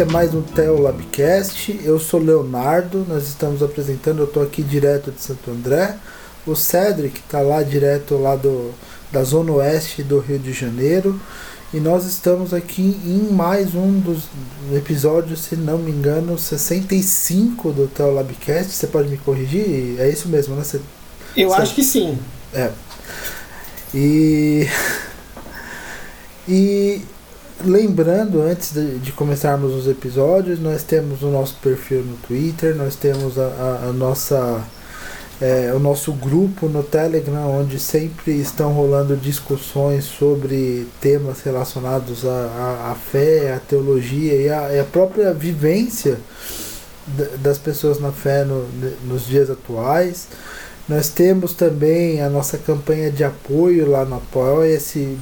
é mais um Theo Labcast. Eu sou Leonardo, nós estamos apresentando, eu estou aqui direto de Santo André. O Cedric está lá direto lá do, da zona oeste do Rio de Janeiro. E nós estamos aqui em mais um dos episódios, se não me engano, 65 do Theo Labcast. Você pode me corrigir? É isso mesmo, né? Você, eu acho que sim. É. E. E lembrando, antes de, de, começarmos os episódios, nós temos o nosso perfil no Twitter, nós temos a, a, a nossa. É, o nosso grupo no Telegram, onde sempre estão rolando discussões sobre temas relacionados à, à, fé, à teologia e à, à própria vivência das pessoas na fé no, nos dias atuais. Nós temos também a nossa campanha de apoio lá no Apoia-se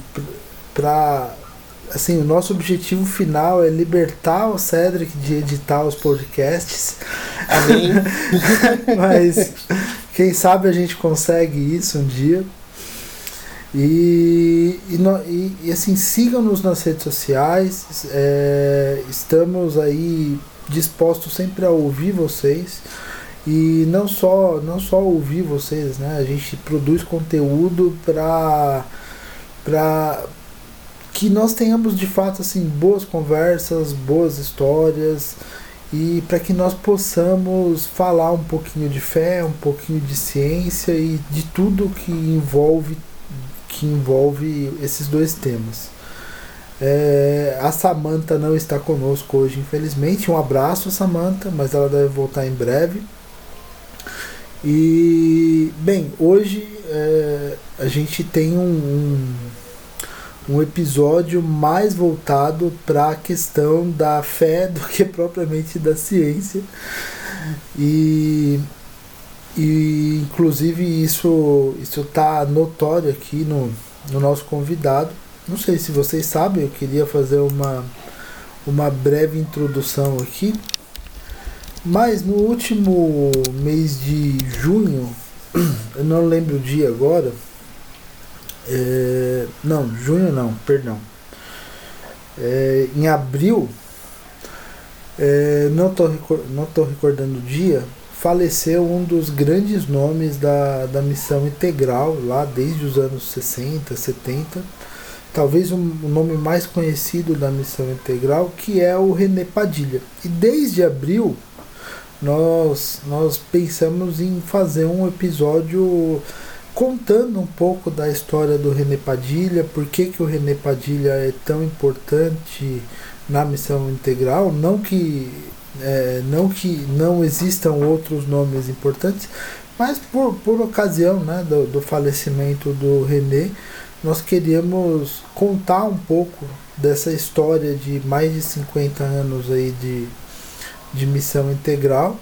para assim, o nosso objetivo final é libertar o Cedric de editar os podcasts. Amém. Mas quem sabe a gente consegue isso um dia. E, e, e, e assim, sigam-nos nas redes sociais. É, estamos aí dispostos sempre a ouvir vocês. E não só, não só ouvir vocês, né? A gente produz conteúdo para que nós tenhamos de fato assim boas conversas, boas histórias e para que nós possamos falar um pouquinho de fé, um pouquinho de ciência e de tudo que envolve que envolve esses dois temas. É, a Samanta não está conosco hoje, infelizmente. Um abraço, Samanta, mas ela deve voltar em breve. E bem, hoje é, a gente tem um, um um episódio mais voltado para a questão da fé do que propriamente da ciência. E, e inclusive isso isso está notório aqui no, no nosso convidado. Não sei se vocês sabem, eu queria fazer uma, uma breve introdução aqui. Mas no último mês de junho, eu não lembro o dia agora, é, não, junho não, perdão. É, em abril, é, não estou não tô recordando o dia, faleceu um dos grandes nomes da, da missão integral, lá desde os anos 60, 70. Talvez o nome mais conhecido da missão integral, que é o René Padilha. E desde abril, nós, nós pensamos em fazer um episódio contando um pouco da história do René Padilha, por que, que o René Padilha é tão importante na missão integral, não que é, não que não existam outros nomes importantes, mas por, por ocasião né, do, do falecimento do René, nós queríamos contar um pouco dessa história de mais de 50 anos aí de, de missão integral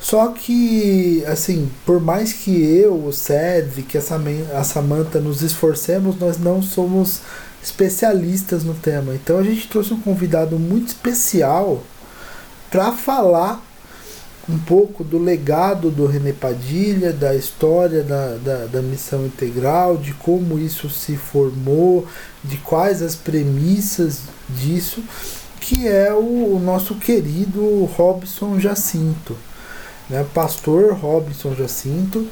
só que, assim, por mais que eu, o Cedric, a Samantha nos esforcemos, nós não somos especialistas no tema. Então a gente trouxe um convidado muito especial para falar um pouco do legado do René Padilha, da história da, da, da, missão integral, de como isso se formou, de quais as premissas disso, que é o, o nosso querido Robson Jacinto né? Pastor Robson Jacinto,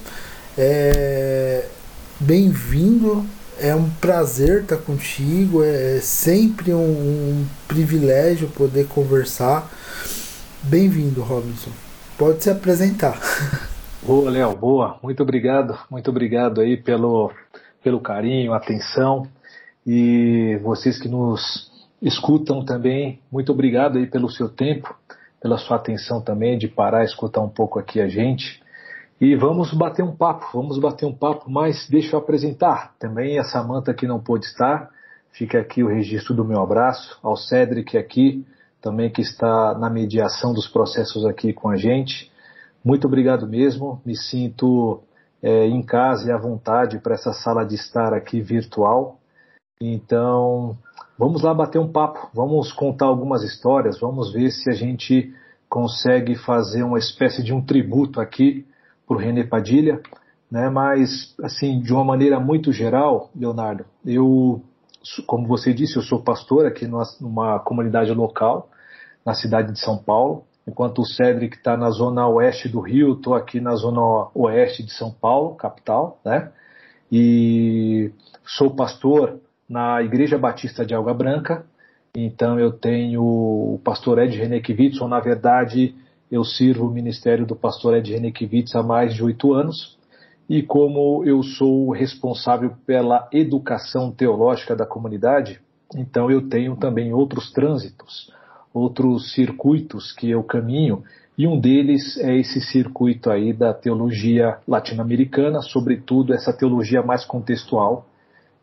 é, bem-vindo, é um prazer estar contigo, é, é sempre um, um privilégio poder conversar. Bem-vindo, Robson. Pode se apresentar. Boa, Léo, boa. Muito obrigado, muito obrigado aí pelo, pelo carinho, atenção e vocês que nos escutam também, muito obrigado aí pelo seu tempo pela sua atenção também, de parar escutar um pouco aqui a gente. E vamos bater um papo, vamos bater um papo, mas deixa eu apresentar também a Samanta que não pôde estar. Fica aqui o registro do meu abraço, ao Cedric aqui, também que está na mediação dos processos aqui com a gente. Muito obrigado mesmo, me sinto é, em casa e à vontade para essa sala de estar aqui virtual. Então, Vamos lá bater um papo, vamos contar algumas histórias, vamos ver se a gente consegue fazer uma espécie de um tributo aqui para o René Padilha, né? Mas assim, de uma maneira muito geral, Leonardo, eu, como você disse, eu sou pastor aqui numa, numa comunidade local, na cidade de São Paulo, enquanto o Cedric está na zona oeste do Rio, estou aqui na zona oeste de São Paulo, capital, né? E sou pastor na Igreja Batista de Água Branca, então eu tenho o pastor Ed Renekiewicz, ou na verdade eu sirvo o ministério do pastor Ed Renekiewicz há mais de oito anos, e como eu sou responsável pela educação teológica da comunidade, então eu tenho também outros trânsitos, outros circuitos que eu caminho, e um deles é esse circuito aí da teologia latino-americana, sobretudo essa teologia mais contextual,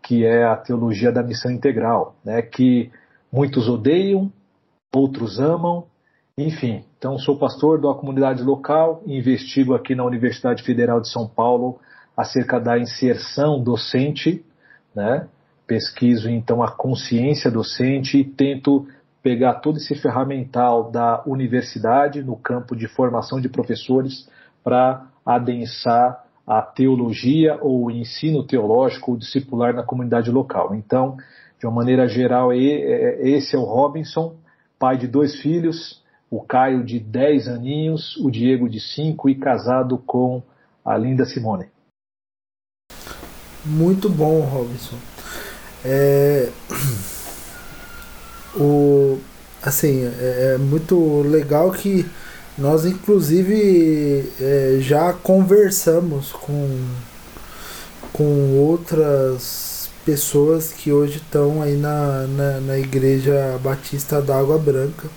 que é a teologia da missão integral, né, que muitos odeiam, outros amam, enfim. Então, sou pastor da comunidade local e investigo aqui na Universidade Federal de São Paulo acerca da inserção docente, né? Pesquiso então a consciência docente e tento pegar todo esse ferramental da universidade no campo de formação de professores para adensar a teologia ou o ensino teológico ou discipular na comunidade local. Então, de uma maneira geral, esse é o Robinson, pai de dois filhos, o Caio de 10 aninhos, o Diego de 5 e casado com a linda Simone. Muito bom, Robinson. É... O... Assim, é, é muito legal que nós inclusive é, já conversamos com, com outras pessoas que hoje estão aí na, na, na Igreja Batista da Água Branca.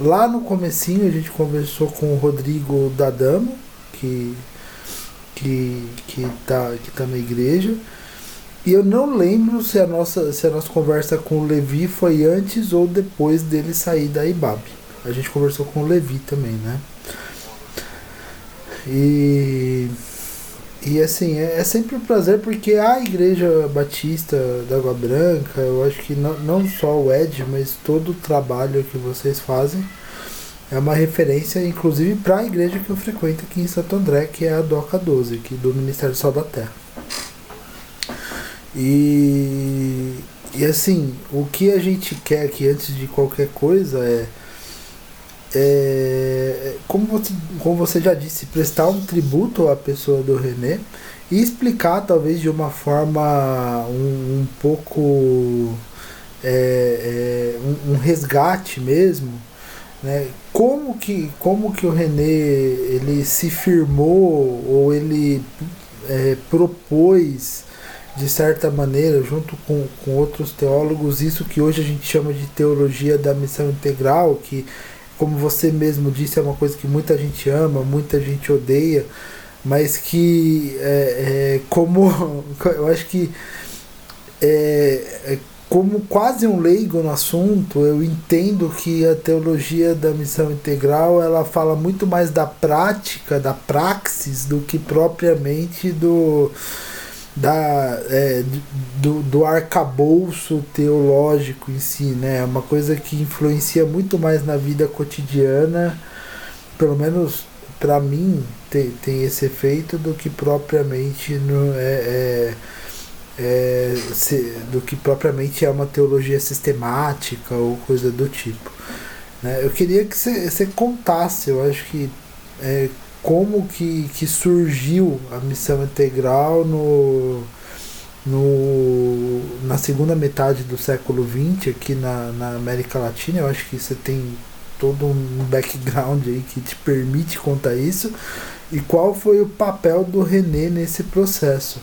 Lá no comecinho a gente conversou com o Rodrigo Dadamo, que que que tá, que tá na igreja. E eu não lembro se a nossa se a nossa conversa com o Levi foi antes ou depois dele sair da IBAB. A gente conversou com o Levi também, né? E e assim, é, é, sempre um prazer porque a Igreja Batista da Água Branca, eu acho que não, não só o Ed, mas todo o trabalho que vocês fazem é uma referência, inclusive, para a igreja que eu frequento aqui em Santo André, que é a DOCA 12, aqui do Ministério Sal da Terra. E, e assim, o que a gente quer aqui antes de qualquer coisa é, é como, você, como você já disse, prestar um tributo à pessoa do René e explicar, talvez de uma forma um, um pouco. É, é, um, um resgate mesmo né? Como que, como que o René ele se firmou ou ele é, propôs de certa maneira, junto com, com outros teólogos, isso que hoje a gente chama de teologia da missão integral, que, como você mesmo disse, é uma coisa que muita gente ama, muita gente odeia, mas que, é, é, como eu acho que é, é como quase um leigo no assunto, eu entendo que a teologia da missão integral ela fala muito mais da prática, da praxis, do que propriamente do da é, do, do arcabouço teológico em si, né? É uma coisa que influencia muito mais na vida cotidiana, pelo menos para mim tem, tem esse efeito do que propriamente no, é, é é, se, do que propriamente é uma teologia sistemática ou coisa do tipo. Né? Eu queria que você contasse, eu acho que é, como que, que surgiu a missão integral no, no, na segunda metade do século XX aqui na, na América Latina. Eu acho que você tem todo um background aí que te permite contar isso. E qual foi o papel do René nesse processo?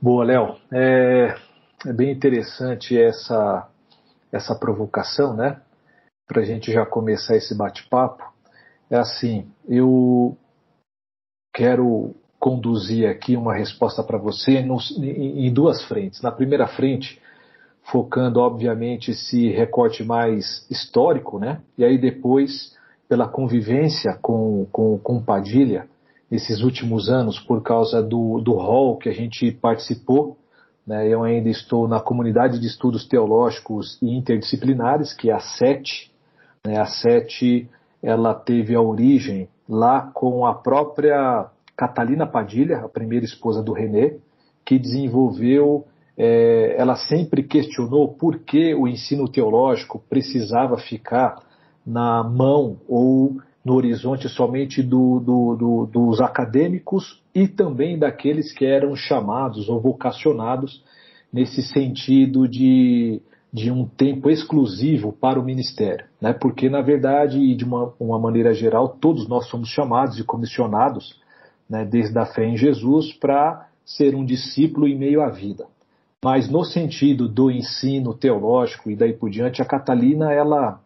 Boa, Léo. É, é, bem interessante essa, essa provocação, né? Para a gente já começar esse bate-papo. É assim, eu quero conduzir aqui uma resposta para você em, duas frentes. Na primeira frente, focando, obviamente, esse recorte mais histórico, né? E aí depois, pela convivência com, com, com Padilha, nesses últimos anos por causa do, do hall que a gente participou. Né? Eu ainda estou na comunidade de estudos teológicos e interdisciplinares, que é a SET. Né? A SET ela teve a origem lá com a própria Catalina Padilha, a primeira esposa do René, que desenvolveu é, ela sempre questionou por que o ensino teológico precisava ficar na mão ou no horizonte somente do, do, do, dos acadêmicos e também daqueles que eram chamados ou vocacionados nesse sentido de, de um tempo exclusivo para o ministério. Né? Porque, na verdade, e de uma, uma maneira geral, todos nós somos chamados e comissionados, né, desde a fé em Jesus, para ser um discípulo em meio à vida. Mas no sentido do ensino teológico e daí por diante, a Catalina ela,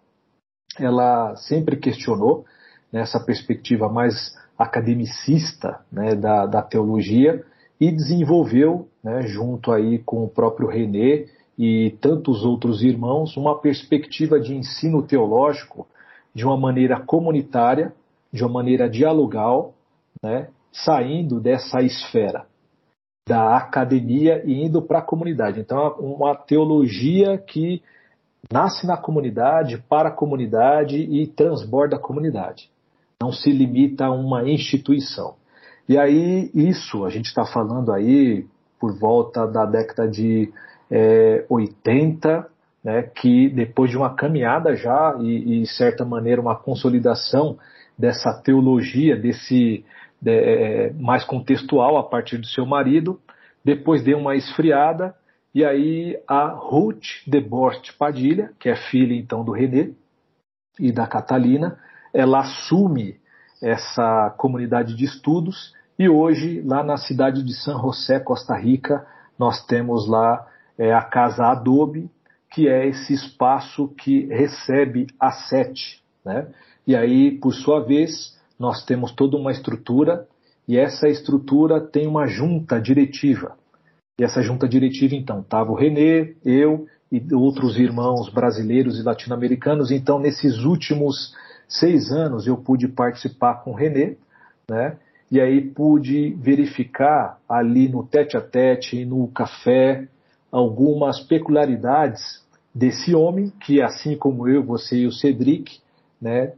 ela sempre questionou nessa perspectiva mais academicista né, da, da teologia e desenvolveu, né, junto aí com o próprio René e tantos outros irmãos, uma perspectiva de ensino teológico de uma maneira comunitária, de uma maneira dialogal, né, saindo dessa esfera da academia e indo para a comunidade. Então, é uma teologia que nasce na comunidade, para a comunidade e transborda a comunidade. Não se limita a uma instituição. E aí, isso, a gente está falando aí por volta da década de é, 80, né, que depois de uma caminhada já e, e, de certa maneira, uma consolidação dessa teologia, desse, é, mais contextual a partir do seu marido, depois deu uma esfriada, e aí a Ruth de Bort Padilha, que é filha então do René e da Catalina, ela assume essa comunidade de estudos e hoje lá na cidade de San José, Costa Rica, nós temos lá é, a Casa Adobe, que é esse espaço que recebe a sete, né? E aí, por sua vez, nós temos toda uma estrutura e essa estrutura tem uma junta diretiva. E essa junta diretiva, então, estava o Renê, eu e outros irmãos brasileiros e latino-americanos. Então, nesses últimos seis anos, eu pude participar com o Renê, né? E aí pude verificar ali no tete a tete, no café, algumas peculiaridades desse homem, que assim como eu, você e o Cedric, né,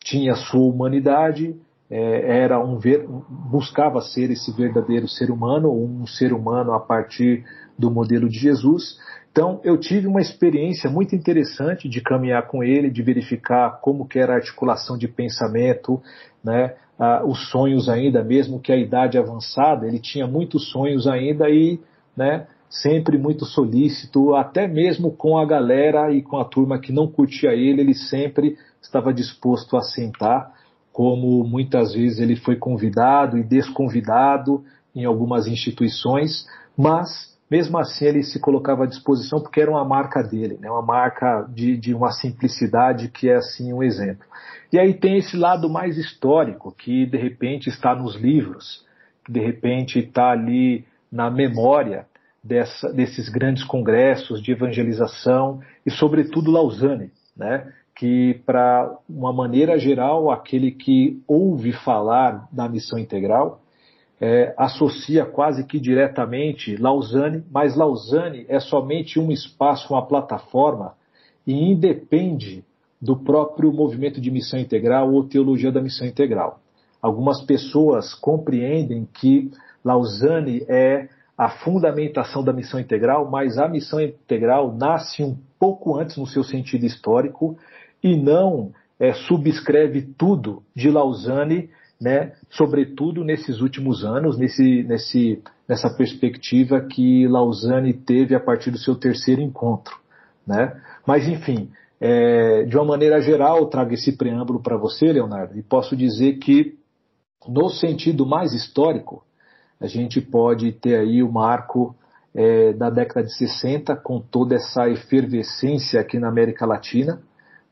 tinha sua humanidade, é, era um ver, buscava ser esse verdadeiro ser humano, um ser humano a partir do modelo de Jesus. Então eu tive uma experiência muito interessante de caminhar com ele, de verificar como que era a articulação de pensamento, né, ah, os sonhos ainda, mesmo que a idade avançada, ele tinha muitos sonhos ainda e né, sempre muito solícito, até mesmo com a galera e com a turma que não curtia ele, ele sempre estava disposto a sentar, como muitas vezes ele foi convidado e desconvidado em algumas instituições, mas mesmo assim ele se colocava à disposição porque era uma marca dele, né? uma marca de, de uma simplicidade que é assim um exemplo. E aí tem esse lado mais histórico que de repente está nos livros, que de repente está ali na memória dessa, desses grandes congressos de evangelização e sobretudo Lausanne, né? que, para uma maneira geral, aquele que ouve falar da missão integral é, associa quase que diretamente Lausanne, mas Lausanne é somente um espaço, uma plataforma e independe do próprio movimento de missão integral ou teologia da missão integral. Algumas pessoas compreendem que Lausanne é a fundamentação da missão integral, mas a missão integral nasce um pouco antes no seu sentido histórico e não é, subscreve tudo de Lausanne, né, sobretudo nesses últimos anos, nesse, nesse, nessa perspectiva que Lausanne teve a partir do seu terceiro encontro. Né? Mas, enfim, é, de uma maneira geral, trago esse preâmbulo para você, Leonardo, e posso dizer que, no sentido mais histórico, a gente pode ter aí o marco é, da década de 60, com toda essa efervescência aqui na América Latina,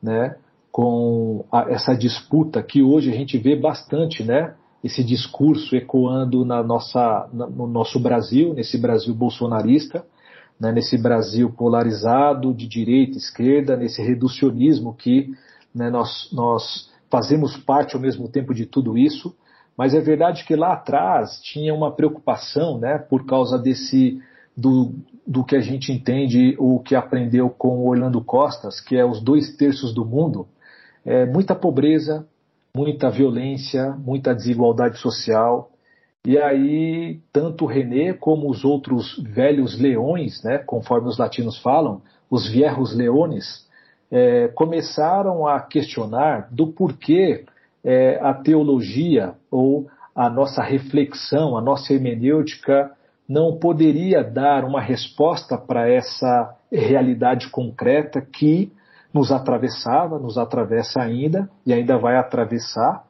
né, com a, essa disputa que hoje a gente vê bastante, né, esse discurso ecoando na nossa, no nosso Brasil, nesse Brasil bolsonarista, né, nesse Brasil polarizado de direita e esquerda, nesse reducionismo que né, nós, nós fazemos parte ao mesmo tempo de tudo isso, mas é verdade que lá atrás tinha uma preocupação, né, por causa desse do, do que a gente entende, o que aprendeu com Orlando Costas, que é os dois terços do mundo, é muita pobreza, muita violência, muita desigualdade social. E aí, tanto René como os outros velhos leões, né, conforme os latinos falam, os viejos leones, é, começaram a questionar do porquê é, a teologia ou a nossa reflexão, a nossa hermenêutica não poderia dar uma resposta para essa realidade concreta que nos atravessava, nos atravessa ainda e ainda vai atravessar.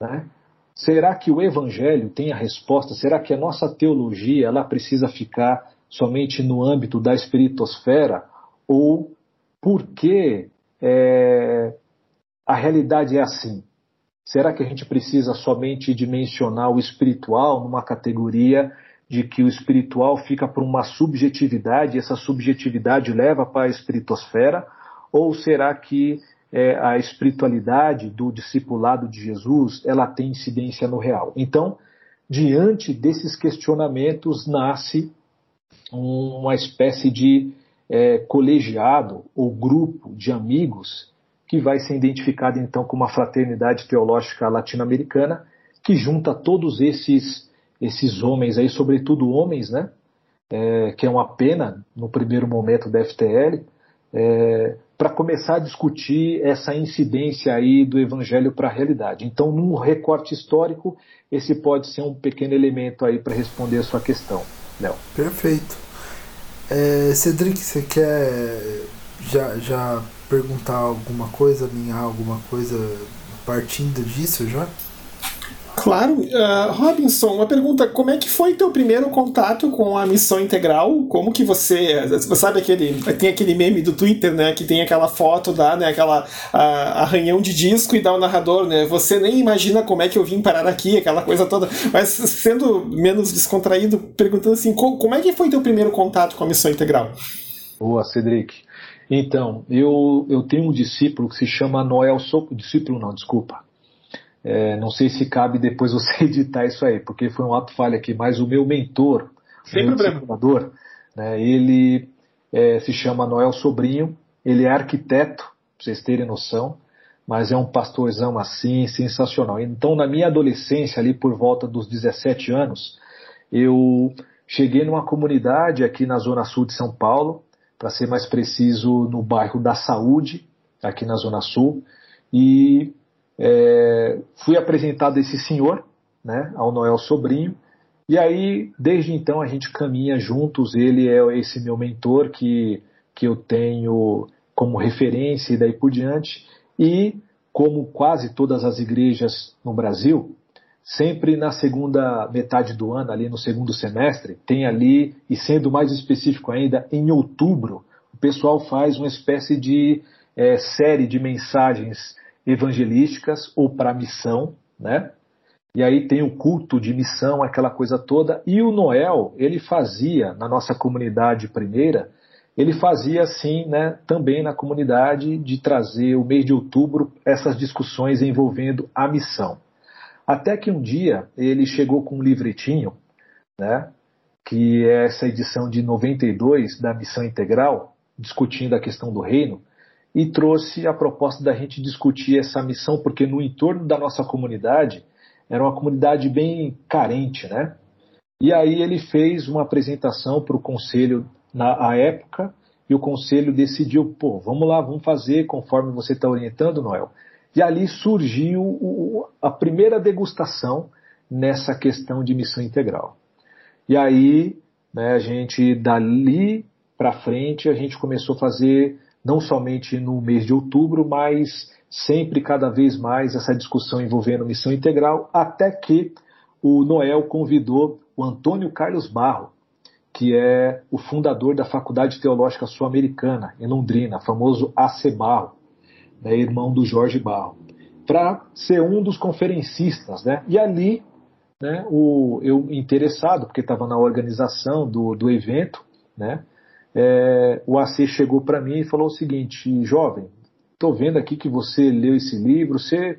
Né? Será que o Evangelho tem a resposta? Será que a nossa teologia ela precisa ficar somente no âmbito da espiritosfera? Ou por que é, a realidade é assim? Será que a gente precisa somente dimensionar o espiritual numa categoria de que o espiritual fica por uma subjetividade, e essa subjetividade leva para a espiritosfera? Ou será que é, a espiritualidade do discipulado de Jesus ela tem incidência no real? Então, diante desses questionamentos nasce uma espécie de é, colegiado ou grupo de amigos que vai ser identificado então como uma fraternidade teológica latino-americana que junta todos esses esses homens aí, sobretudo homens, né? É, que é uma pena no primeiro momento da FTL, é, para começar a discutir essa incidência aí do evangelho para a realidade. Então, num recorte histórico, esse pode ser um pequeno elemento aí para responder a sua questão, Léo. Perfeito. É, Cedric, você quer já, já perguntar alguma coisa, alinhar alguma coisa partindo disso já? Claro. Uh, Robinson, uma pergunta. Como é que foi teu primeiro contato com a missão integral? Como que você... Você sabe aquele... Tem aquele meme do Twitter, né? Que tem aquela foto da, né? Aquela uh, arranhão de disco e dá o narrador, né? Você nem imagina como é que eu vim parar aqui, aquela coisa toda. Mas sendo menos descontraído, perguntando assim, como é que foi teu primeiro contato com a missão integral? Boa, Cedric. Então, eu, eu tenho um discípulo que se chama Noel Soco. Discípulo não, desculpa é, não sei se cabe depois você editar isso aí, porque foi um ato falha aqui, mas o meu mentor, Sem meu problema. né, ele é, se chama Noel Sobrinho, ele é arquiteto, para vocês terem noção, mas é um pastorzão assim, sensacional. Então, na minha adolescência, ali por volta dos 17 anos, eu cheguei numa comunidade aqui na zona sul de São Paulo, para ser mais preciso, no bairro da Saúde, aqui na zona sul, e é, fui apresentado esse senhor, né, ao Noel Sobrinho, e aí, desde então, a gente caminha juntos. Ele é esse meu mentor que, que eu tenho como referência e daí por diante. E, como quase todas as igrejas no Brasil, sempre na segunda metade do ano, ali no segundo semestre, tem ali, e sendo mais específico ainda, em outubro, o pessoal faz uma espécie de é, série de mensagens evangelísticas ou para missão, né? E aí tem o culto de missão, aquela coisa toda. E o Noel, ele fazia na nossa comunidade primeira, ele fazia assim, né, também na comunidade de trazer o mês de outubro essas discussões envolvendo a missão. Até que um dia ele chegou com um livretinho, né, que é essa edição de 92 da Missão Integral, discutindo a questão do reino, e trouxe a proposta da gente discutir essa missão, porque no entorno da nossa comunidade era uma comunidade bem carente, né? E aí ele fez uma apresentação para o conselho na época e o conselho decidiu, pô, vamos lá, vamos fazer conforme você está orientando, Noel. E ali surgiu a primeira degustação nessa questão de missão integral. E aí, né, a gente dali para frente a gente começou a fazer não somente no mês de outubro, mas sempre cada vez mais essa discussão envolvendo missão integral, até que o Noel convidou o Antônio Carlos Barro, que é o fundador da Faculdade Teológica Sul-Americana, em Londrina, famoso AC Barro, né, irmão do Jorge Barro, para ser um dos conferencistas. Né? E ali, né, o, eu interessado, porque estava na organização do, do evento, né, é, o AC chegou para mim e falou o seguinte: jovem, estou vendo aqui que você leu esse livro, você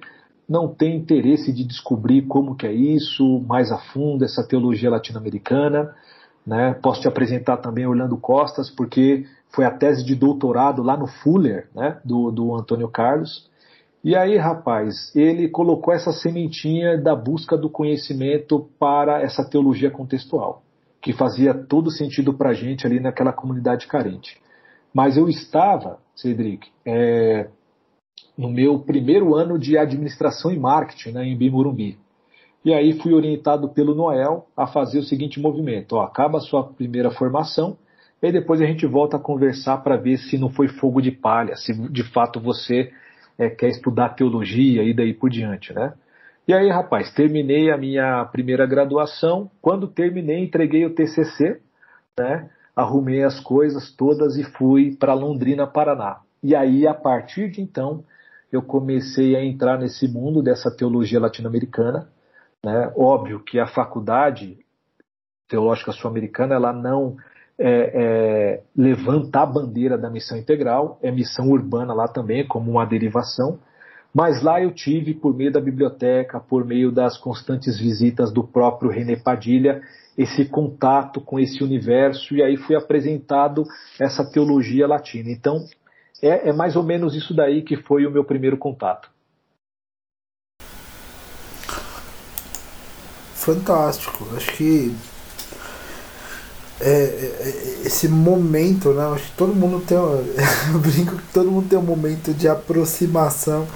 não tem interesse de descobrir como que é isso mais a fundo, essa teologia latino-americana. Né? Posso te apresentar também Orlando Costas, porque foi a tese de doutorado lá no Fuller, né? do, do Antônio Carlos. E aí, rapaz, ele colocou essa sementinha da busca do conhecimento para essa teologia contextual, que fazia todo sentido para a gente ali naquela comunidade carente. Mas eu estava, Cedric, é, no meu primeiro ano de administração e marketing né, em Bimurumbi. E aí fui orientado pelo Noel a fazer o seguinte movimento: ó, acaba a sua primeira formação, e depois a gente volta a conversar para ver se não foi fogo de palha, se de fato você é, quer estudar teologia e daí por diante, né? E aí, rapaz, terminei a minha primeira graduação. Quando terminei, entreguei o TCC, né? Arrumei as coisas todas e fui para Londrina, Paraná. E aí, a partir de então, eu comecei a entrar nesse mundo dessa teologia latino-americana. Né? Óbvio que a faculdade teológica sul-americana ela não é, é, levanta a bandeira da missão integral, é missão urbana lá também, como uma derivação. Mas lá eu tive, por meio da biblioteca, por meio das constantes visitas do próprio René Padilha, esse contato com esse universo, e aí fui apresentado essa teologia latina. Então, é, é mais ou menos isso daí que foi o meu primeiro contato. Fantástico. Acho que é, é, é, esse momento, né? Acho que todo mundo tem. Eu brinco que todo mundo tem um momento de aproximação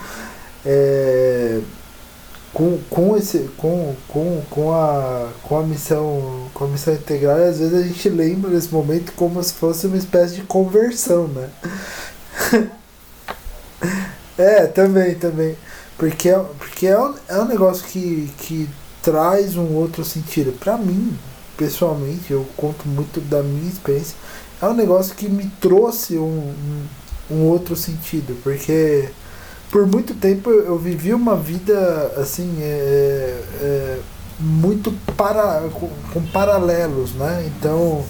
é, com, com, esse, com, com, com, a, com, a missão, com a missão integral. E às vezes a gente lembra desse momento como se fosse uma espécie de conversão, né? é, também, também. Porque, é, porque é, um, é um negócio que, que traz um outro sentido. Para mim, pessoalmente, eu conto muito da minha experiência. É um negócio que me trouxe um, um, um outro sentido. Porque por muito tempo eu, vivi uma vida assim. É, é, muito para, com, com paralelos, né? Então,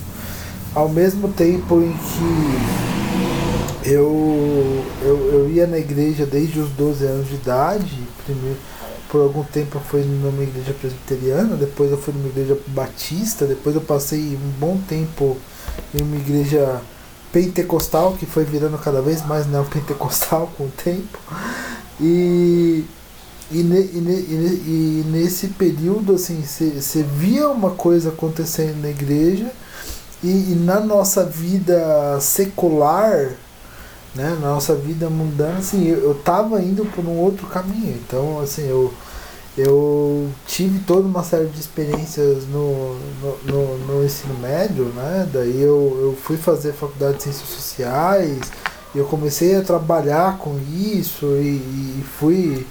ao mesmo tempo em que eu, eu, eu ia na igreja desde os 12 anos de idade. Primeiro, por algum tempo eu fui numa igreja presbiteriana, depois eu fui numa igreja batista, depois eu passei um bom tempo em uma igreja pentecostal, que foi virando cada vez mais neopentecostal com o tempo. E, e, ne, e, ne, e, nesse período, assim, você via uma coisa acontecendo na igreja e, e na nossa vida secular né, na nossa vida mundana, assim, eu, tava indo por um outro caminho. Então, assim, eu, eu tive toda uma série de experiências no, no, no, no ensino médio, né? Daí eu, eu fui fazer faculdade de ciências sociais, eu comecei a trabalhar com isso e, e fui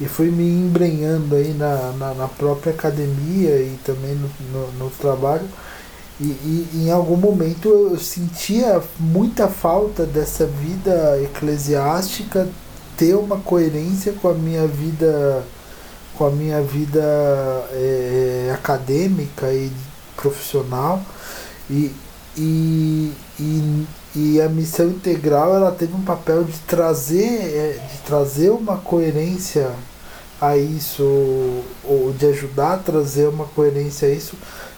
e fui me embrenhando aí na, na, na própria academia e também no, no, no trabalho. E, e, em algum momento eu sentia muita falta dessa vida eclesiástica ter uma coerência com a minha vida com a minha vida é, acadêmica e profissional. E, e, e, e, a missão integral ela teve um papel de trazer é, de trazer uma coerência a isso ou de ajudar a trazer uma coerência a isso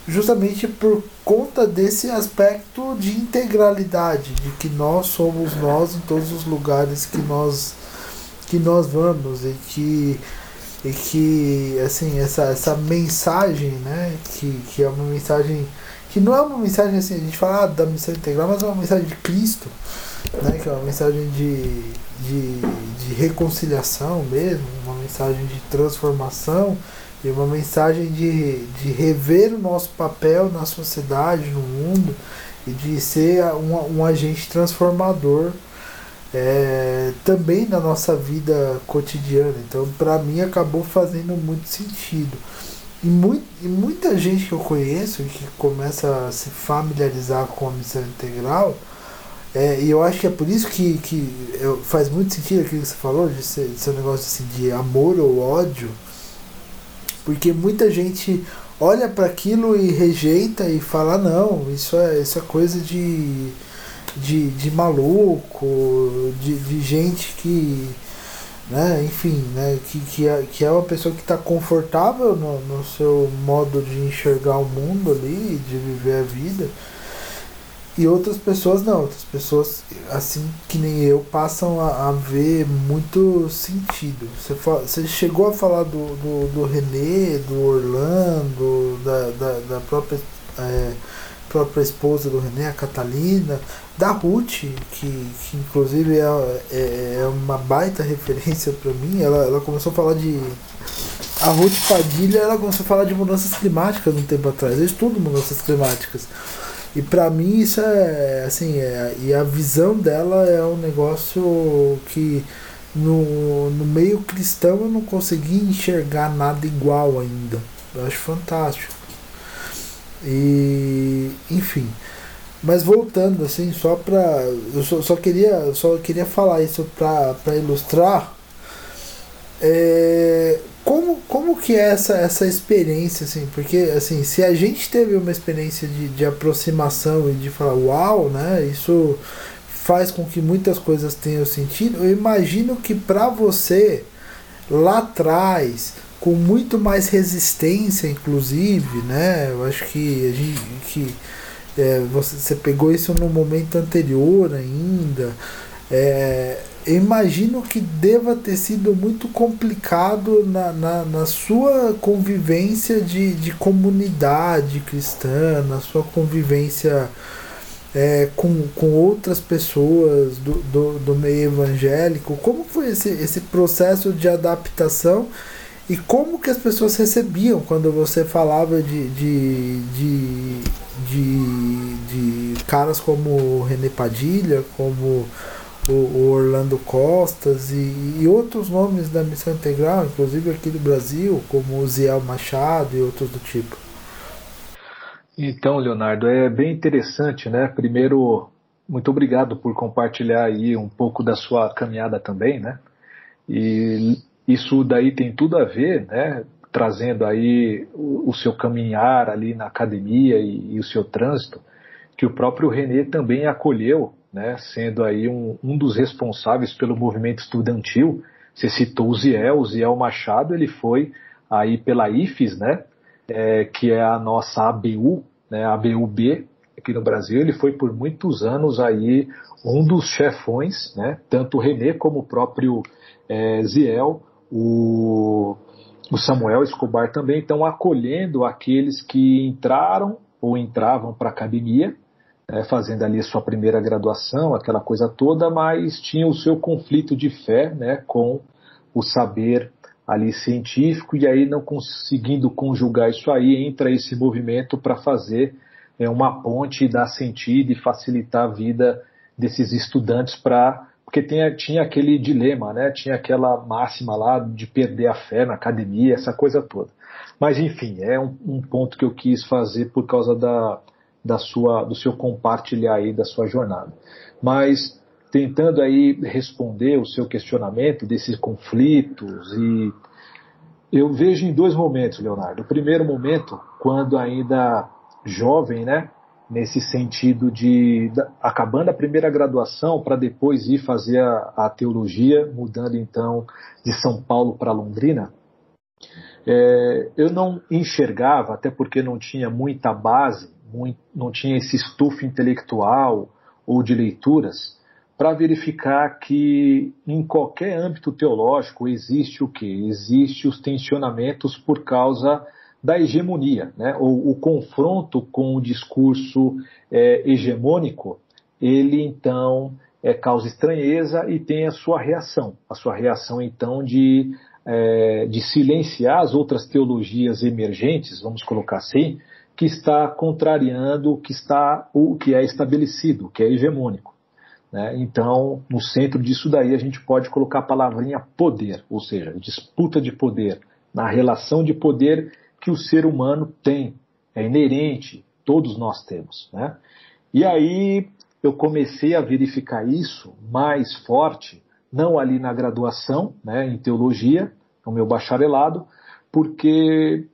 justamente por conta desse aspecto de integralidade, de que nós somos nós em todos os lugares que nós que nós vamos e que e que assim essa, essa mensagem né que, que é uma mensagem que não é uma mensagem assim a gente fala ah, da missão integral mas é uma mensagem de Cristo né que é uma mensagem de, de, de reconciliação mesmo uma mensagem de transformação e uma mensagem de, de rever o nosso papel na sociedade, no mundo, e de ser um, um agente transformador é, também na nossa vida cotidiana. Então, para mim, acabou fazendo muito sentido. E, muito, e muita gente que eu conheço que começa a se familiarizar com a missão integral, é, e eu acho que é por isso que, que eu, faz muito sentido aquilo que você falou, de ser, de ser um negócio assim, de amor ou ódio porque muita gente olha para aquilo e rejeita e fala, não, isso é, isso é coisa de, de, de maluco, de, de gente que. Né, enfim, né, que, que, é, que é uma pessoa que está confortável no, no seu modo de enxergar o mundo ali, de viver a vida. E outras pessoas não, outras pessoas, assim que nem eu, passam a, a ver muito sentido. Você, você chegou a falar do, do, do René, do Orlando, da, da, da própria, é, própria esposa do René, a Catalina, da Ruth, que, que inclusive é, é, é uma baita referência para mim. Ela, ela começou a falar de. A Ruth Padilha ela começou a falar de mudanças climáticas um tempo atrás. Eu estudo mudanças climáticas. E para mim isso é assim, é, e a visão dela é um negócio que no, no meio cristão eu não consegui enxergar nada igual ainda. Eu acho fantástico. E enfim. Mas voltando assim, só para eu só, só, queria só queria falar isso para ilustrar é, como, como que é essa, essa experiência, assim? Porque, assim, se a gente teve uma experiência de, de aproximação e de falar, uau, né? Isso faz com que muitas coisas tenham sentido. Eu imagino que para você, lá atrás, com muito mais resistência, inclusive, né? Eu acho que a gente... Que, é, você, você pegou isso no momento anterior ainda. É, imagino que deva ter sido muito complicado na, na, na, sua convivência de, de comunidade cristã, na sua convivência é, com, com outras pessoas do, do, do meio evangélico. Como foi esse, esse processo de adaptação e como que as pessoas recebiam quando você falava de, de, de, de, de caras como René Padilha, como o, Orlando Costas e, e, outros nomes da Missão Integral, inclusive aqui do Brasil, como o Ziel Machado e outros do tipo. Então, Leonardo, é bem interessante, né? Primeiro, muito obrigado por compartilhar aí um pouco da sua caminhada também, né? E isso daí tem tudo a ver, né? Trazendo aí o, o seu caminhar ali na academia e, e o seu trânsito, que o próprio Renê também acolheu né, sendo aí um, um dos responsáveis pelo movimento estudantil. Você citou o Ziel, o Ziel Machado, ele foi aí pela IFES, né, é, que é a nossa ABU, né, ABUB aqui no Brasil, ele foi por muitos anos aí um dos chefões, né, tanto o René como o próprio é, Ziel, o, o Samuel Escobar também estão acolhendo aqueles que entraram ou entravam para a academia, é, fazendo ali sua primeira graduação, aquela coisa toda, mas tinha o seu conflito de fé né, com o saber ali científico e aí não conseguindo conjugar isso aí entra esse movimento para fazer é, uma ponte dar sentido e facilitar a vida desses estudantes para porque tinha, tinha aquele dilema, né? Tinha aquela máxima lá de perder a fé na academia, essa coisa toda. Mas enfim, é um, um ponto que eu quis fazer por causa da, da sua, do seu compartilhar aí da sua jornada. Mas tentando aí responder o seu questionamento desses conflitos e eu vejo em dois momentos, Leonardo. O primeiro momento, quando ainda jovem, né, nesse sentido de acabando a primeira graduação para depois ir fazer a, a, teologia, mudando então de São Paulo para Londrina. É, eu não enxergava, até porque não tinha muita base muito, não tinha esse estufo intelectual ou de leituras para verificar que em qualquer âmbito teológico existe o que? Existe os tensionamentos por causa da hegemonia, né? ou o confronto com o discurso é, hegemônico, ele então é, causa estranheza e tem a sua reação, a sua reação então de, é, de silenciar as outras teologias emergentes, vamos colocar assim, que está contrariando o que está o que é estabelecido, o que é hegemônico. Né? Então, no centro disso daí a gente pode colocar a palavrinha poder, ou seja, disputa de poder, na relação de poder que o ser humano tem, é inerente, todos nós temos. Né? E aí eu comecei a verificar isso mais forte, não ali na graduação, né, em teologia, no meu bacharelado, porque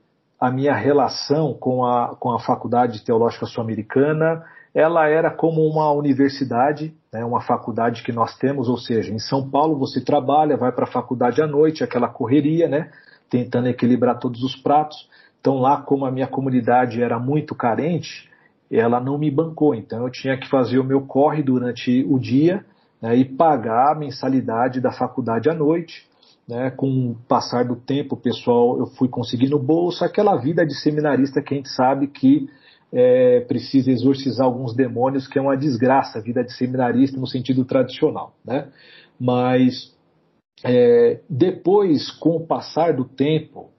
a minha relação com a, com a Faculdade Teológica Sul-Americana, ela era como uma universidade, né, uma faculdade que nós temos, ou seja, em São Paulo você trabalha, vai para a faculdade à noite, aquela correria, né, tentando equilibrar todos os pratos. Então lá, como a minha comunidade era muito carente, ela não me bancou. Então eu tinha que fazer o meu corre durante o dia né, e pagar a mensalidade da faculdade à noite. Né, com o passar do tempo, pessoal, eu fui conseguindo bolsa, aquela vida de seminarista que a gente sabe que é, precisa exorcizar alguns demônios, que é uma desgraça a vida de seminarista no sentido tradicional. Né? Mas é, depois, com o passar do tempo,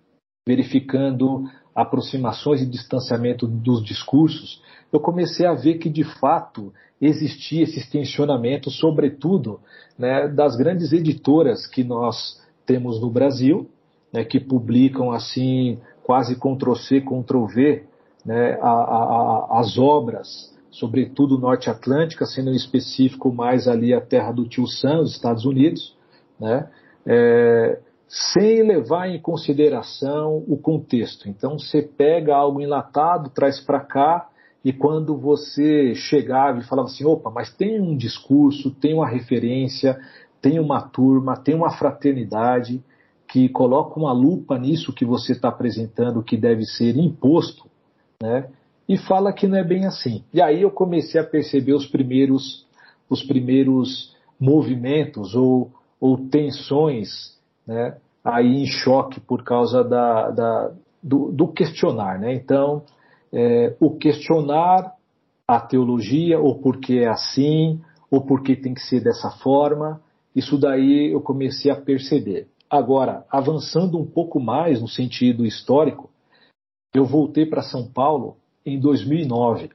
verificando aproximações e distanciamento dos discursos, eu comecei a ver que de fato existia esse tensionamento, sobretudo né, das grandes editoras que nós temos no Brasil, né, que publicam assim quase Ctrl-C, Ctrl-V né, a, a, as obras, sobretudo Norte Atlântica, sendo específico mais ali a terra do Tio Sam, os Estados Unidos, né, é, sem levar em consideração o contexto. Então você pega algo enlatado, traz para cá, e quando você chegava e falava assim, opa, mas tem um discurso, tem uma referência, tem uma turma, tem uma fraternidade que coloca uma lupa nisso que você está apresentando que deve ser imposto, né? E fala que não é bem assim. E aí eu comecei a perceber os primeiros, os primeiros movimentos ou, ou tensões, né? Aí em choque por causa da, da do, do, questionar, né? Então, é, o questionar a teologia, ou porque é assim, ou porque tem que ser dessa forma, isso daí eu comecei a perceber. Agora, avançando um pouco mais no sentido histórico, eu voltei para São Paulo em 2009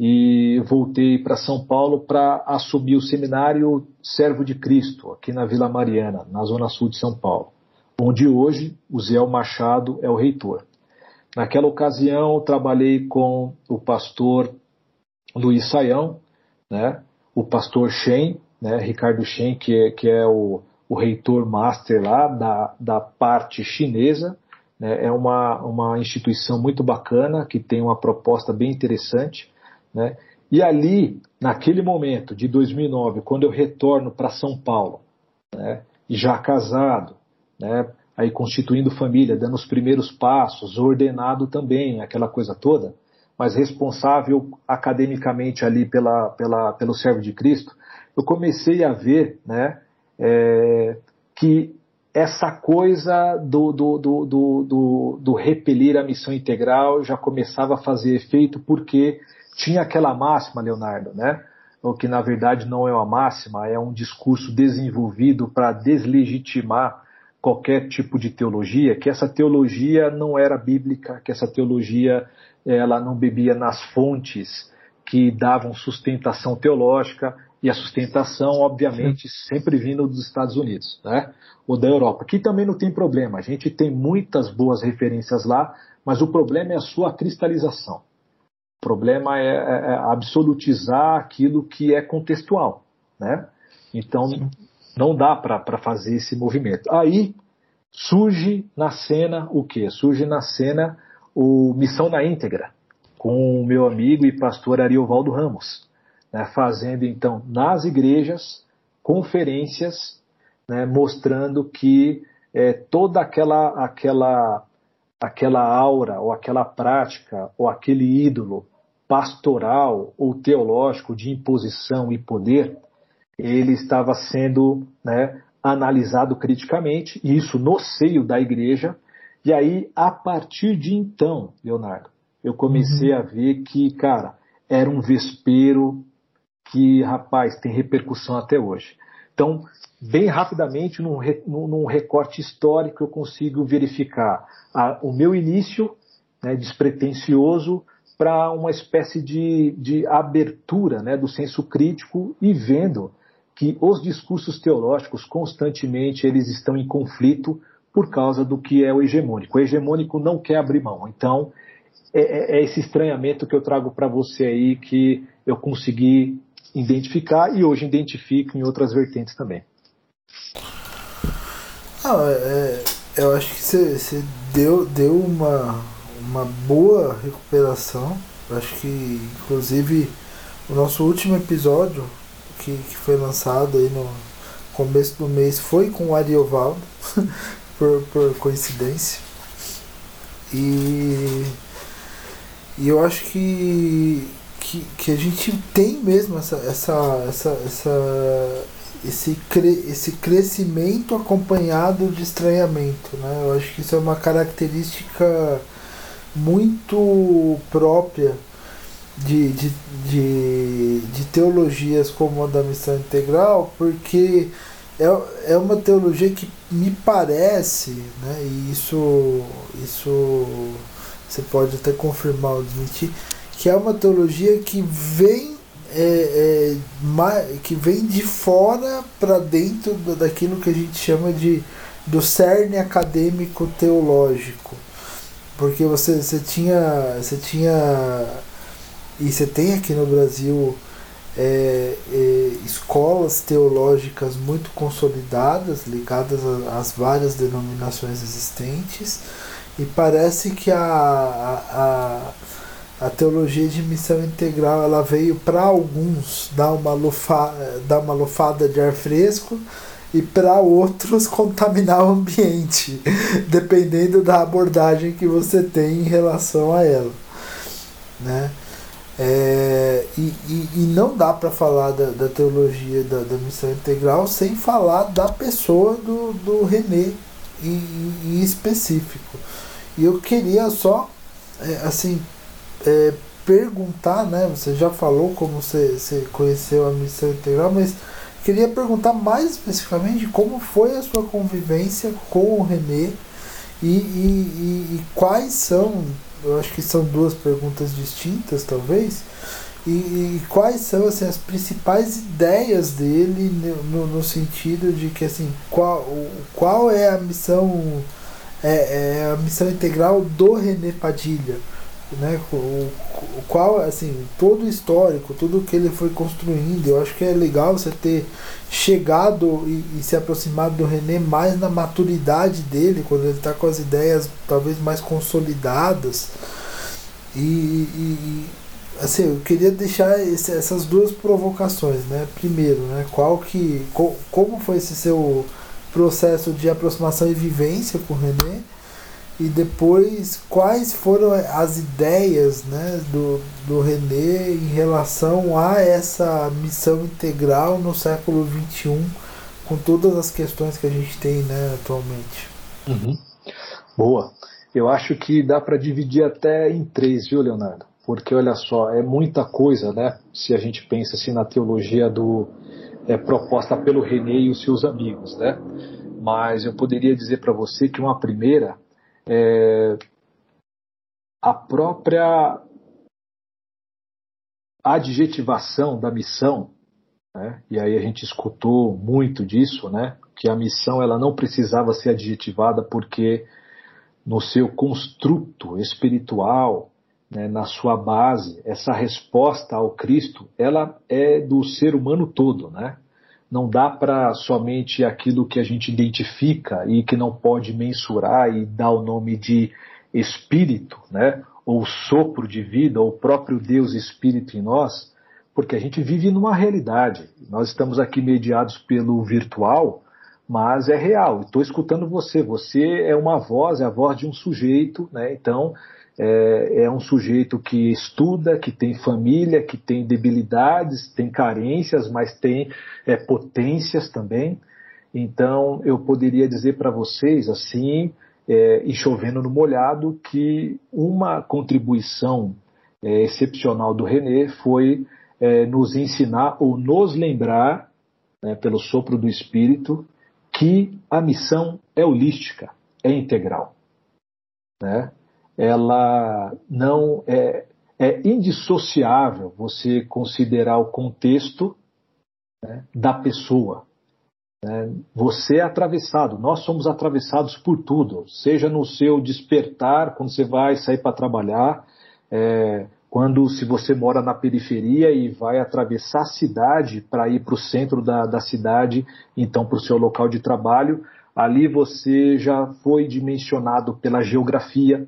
e voltei para São Paulo para assumir o seminário Servo de Cristo, aqui na Vila Mariana, na zona sul de São Paulo, onde hoje o Zé Machado é o reitor. Naquela ocasião, trabalhei com o pastor Luiz Saião, né, o pastor Shen, né, Ricardo Shen, que é, que é o, o reitor master lá da, da parte chinesa. Né, é uma, uma instituição muito bacana, que tem uma proposta bem interessante. Né, e ali, naquele momento de 2009, quando eu retorno para São Paulo, né, já casado, né, aí constituindo família, dando os primeiros passos, ordenado também, aquela coisa toda, mas responsável academicamente ali pela, pela, pelo servo de Cristo, eu comecei a ver né, é, que essa coisa do, do, do, do, do repelir a missão integral já começava a fazer efeito porque tinha aquela máxima, Leonardo, né? O que na verdade não é uma máxima, é um discurso desenvolvido para deslegitimar qualquer tipo de teologia, que essa teologia não era bíblica, que essa teologia ela não bebia nas fontes que davam sustentação teológica, e a sustentação, obviamente, sempre vindo dos Estados Unidos, né? Ou da Europa, que também não tem problema. A gente tem muitas boas referências lá, mas o problema é a sua cristalização. O problema é, é, é absolutizar aquilo que é contextual, né? Então, Sim. não dá para fazer esse movimento. Aí surge na cena o quê? Surge na cena o Missão na Íntegra, com o meu amigo e pastor Ariovaldo Ramos né, fazendo então nas igrejas conferências né, mostrando que é, toda aquela, aquela, aquela aura ou aquela prática ou aquele ídolo pastoral ou teológico de imposição e poder, ele estava sendo né, analisado criticamente, e isso no seio da igreja, e aí, a partir de então, Leonardo, eu comecei uhum. a ver que, cara, era um vespeiro que, rapaz, tem repercussão até hoje. Então, bem rapidamente, num, num recorte histórico, eu consigo verificar a, o meu início né, despretensioso para uma espécie de, de abertura né, do senso crítico e vendo que os discursos teológicos constantemente eles estão em conflito por causa do que é o hegemônico. O hegemônico não quer abrir mão. Então, é, é, é esse estranhamento que eu trago para você aí que eu consegui identificar e hoje identifico em outras vertentes também. Ah, é, eu acho que você deu, deu uma, uma boa recuperação. Eu acho que, inclusive, o nosso último episódio, que, que foi lançado aí no começo do mês, foi com o Ariovaldo, por, por coincidência. E E eu acho que, que, que a gente tem mesmo essa, essa, essa, essa, esse, cre, esse crescimento acompanhado de estranhamento. Né? Eu acho que isso é uma característica muito própria de, de, de, de teologias como a da missão integral, porque é, é uma teologia que me parece, né, e isso, isso você pode até confirmar ou desmentir, que é uma teologia que vem é, é, que vem de fora para dentro daquilo que a gente chama de do cerne acadêmico teológico. Porque você, você tinha você tinha e você tem aqui no Brasil é, é, escolas teológicas muito consolidadas, ligadas às várias denominações existentes, e parece que a, a, a teologia de missão integral ela veio para alguns dar uma, lufa, dar uma lufada de ar fresco e para outros contaminar o ambiente, dependendo da abordagem que você tem em relação a ela. Né? É, e, e, e, não dá para falar da, da teologia da, da, missão integral sem falar da pessoa do, do René em, em específico. E eu queria só é, assim é, perguntar, né? Você já falou como você, você conheceu a missão integral, mas queria perguntar mais especificamente como foi a sua convivência com o René e, e, e quais são eu acho que são duas perguntas distintas, talvez. E, e quais são assim, as principais ideias dele no, no sentido de que assim qual, qual é a missão é, é a missão integral do René Padilha né o, qual assim todo o histórico tudo que ele foi construindo eu acho que é legal você ter chegado e, e se aproximado do René mais na maturidade dele quando ele está com as ideias talvez mais consolidadas. E, e, assim eu queria deixar esse, essas duas provocações né? Primeiro né qual que co, como foi esse seu processo de aproximação e vivência com o René e depois quais foram as ideias né, do, do René em relação a essa missão integral no século XXI, com todas as questões que a gente tem né, atualmente. Uhum. Boa. Eu acho que dá para dividir até em três, viu, Leonardo? Porque olha só, é muita coisa, né? Se a gente pensa assim na teologia do é, proposta pelo René e os seus amigos, né? Mas eu poderia dizer para você que uma primeira é, a própria adjetivação da missão, né? e aí a gente escutou muito disso, né? que a missão ela não precisava ser adjetivada porque no seu construto espiritual, né, na sua base, essa resposta ao Cristo, ela é do ser humano todo, né? Não dá para somente aquilo que a gente identifica e que não pode mensurar e dar o nome de espírito, né? ou sopro de vida, ou próprio Deus Espírito em nós, porque a gente vive numa realidade. Nós estamos aqui mediados pelo virtual, mas é real. Estou escutando você. Você é uma voz, é a voz de um sujeito, né? Então é, é, um sujeito que estuda, que tem família, que tem debilidades, tem carências, mas tem é, potências também. Então, eu poderia dizer para vocês, assim, é, e chovendo no molhado, que uma contribuição é, excepcional do René foi é, nos ensinar ou nos lembrar, né, pelo sopro do Espírito, que a missão é holística, é integral. Né? Ela não é, é indissociável você considerar o contexto né, da pessoa. Né? Você é atravessado, nós somos atravessados por tudo, seja no seu despertar, quando você vai sair para trabalhar, é, quando se você mora na periferia e vai atravessar a cidade para ir para o centro da, da cidade, então para o seu local de trabalho, ali você já foi dimensionado pela geografia,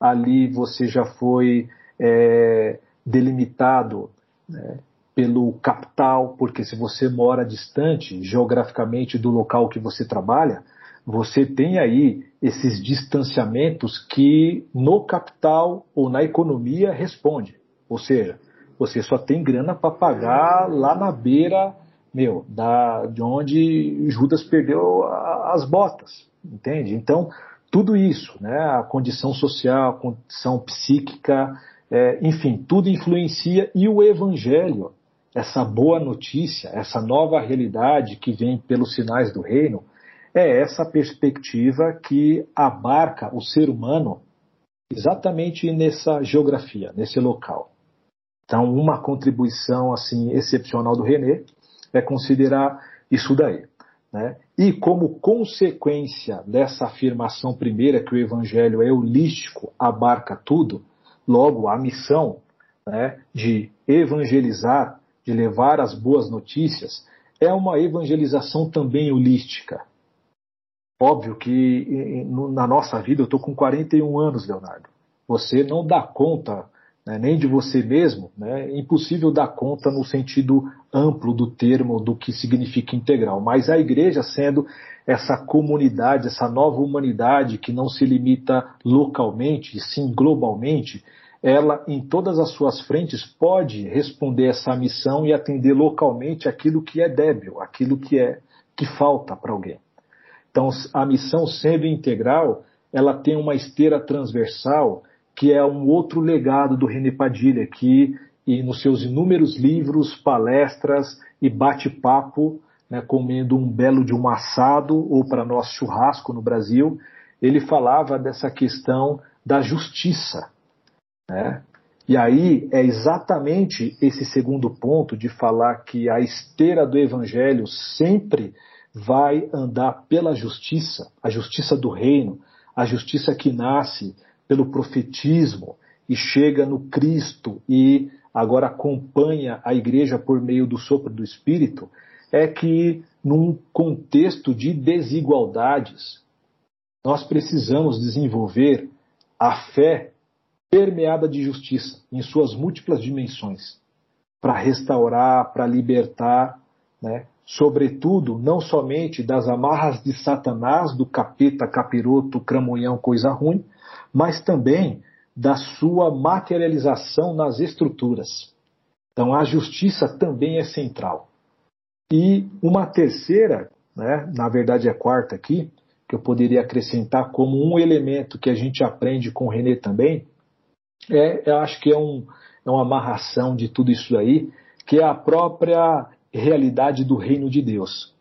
ali você já foi é, delimitado né, pelo capital, porque se você mora distante geograficamente do local que você trabalha, você tem aí esses distanciamentos que no capital ou na economia responde. Ou seja, você só tem grana para pagar lá na beira, meu, da, de onde Judas perdeu as botas, entende? Então, tudo isso, né, a condição social, a condição psíquica, é, enfim, tudo influencia e o evangelho, essa boa notícia, essa nova realidade que vem pelos sinais do reino, é essa perspectiva que abarca o ser humano exatamente nessa geografia, nesse local. Então, uma contribuição assim excepcional do René é considerar isso daí. Né? E como consequência dessa afirmação primeira que o evangelho é holístico, abarca tudo, logo a missão né, de evangelizar, de levar as boas notícias, é uma evangelização também holística. Óbvio que na nossa vida, eu estou com 41 anos, Leonardo. Você não dá conta né, nem de você mesmo, né, é impossível dar conta no sentido amplo do termo, do que significa integral. Mas a igreja, sendo essa comunidade, essa nova humanidade que não se limita localmente, e sim globalmente, ela, em todas as suas frentes, pode responder essa missão e atender localmente aquilo que é débil, aquilo que é que falta para alguém. Então, a missão sendo integral, ela tem uma esteira transversal, que é um outro legado do René Padilha, que e nos seus inúmeros livros, palestras e bate-papo, né, comendo um belo de um assado, ou para nós churrasco no Brasil, ele falava dessa questão da justiça. Né? E aí é exatamente esse segundo ponto de falar que a esteira do evangelho sempre vai andar pela justiça, a justiça do reino, a justiça que nasce pelo profetismo e chega no Cristo e agora acompanha a igreja por meio do sopro do Espírito, é que num contexto de desigualdades, nós precisamos desenvolver a fé permeada de justiça em suas múltiplas dimensões para restaurar, para libertar, né? sobretudo, não somente das amarras de Satanás, do capeta, capiroto, cramunhão, coisa ruim, mas também da sua materialização nas estruturas. Então, a justiça também é central. E uma terceira, né, na verdade é a quarta aqui, que eu poderia acrescentar como um elemento que a gente aprende com o René também, é, eu acho que é, um, é uma amarração de tudo isso aí, que é a própria realidade do reino de Deus.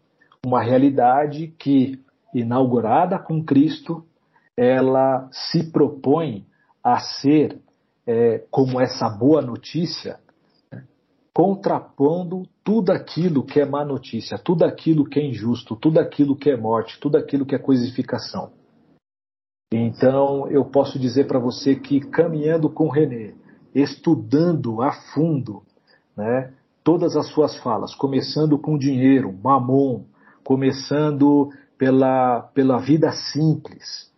Uma realidade que, inaugurada com Cristo, ela se propõe a ser, é, como essa boa notícia, né, contrapondo tudo aquilo que é má notícia, tudo aquilo que é injusto, tudo aquilo que é morte, tudo aquilo que é coisificação. Então, eu posso dizer para você que caminhando com René, estudando a fundo, né, todas as suas falas, começando com dinheiro, mamon, começando pela, pela vida simples.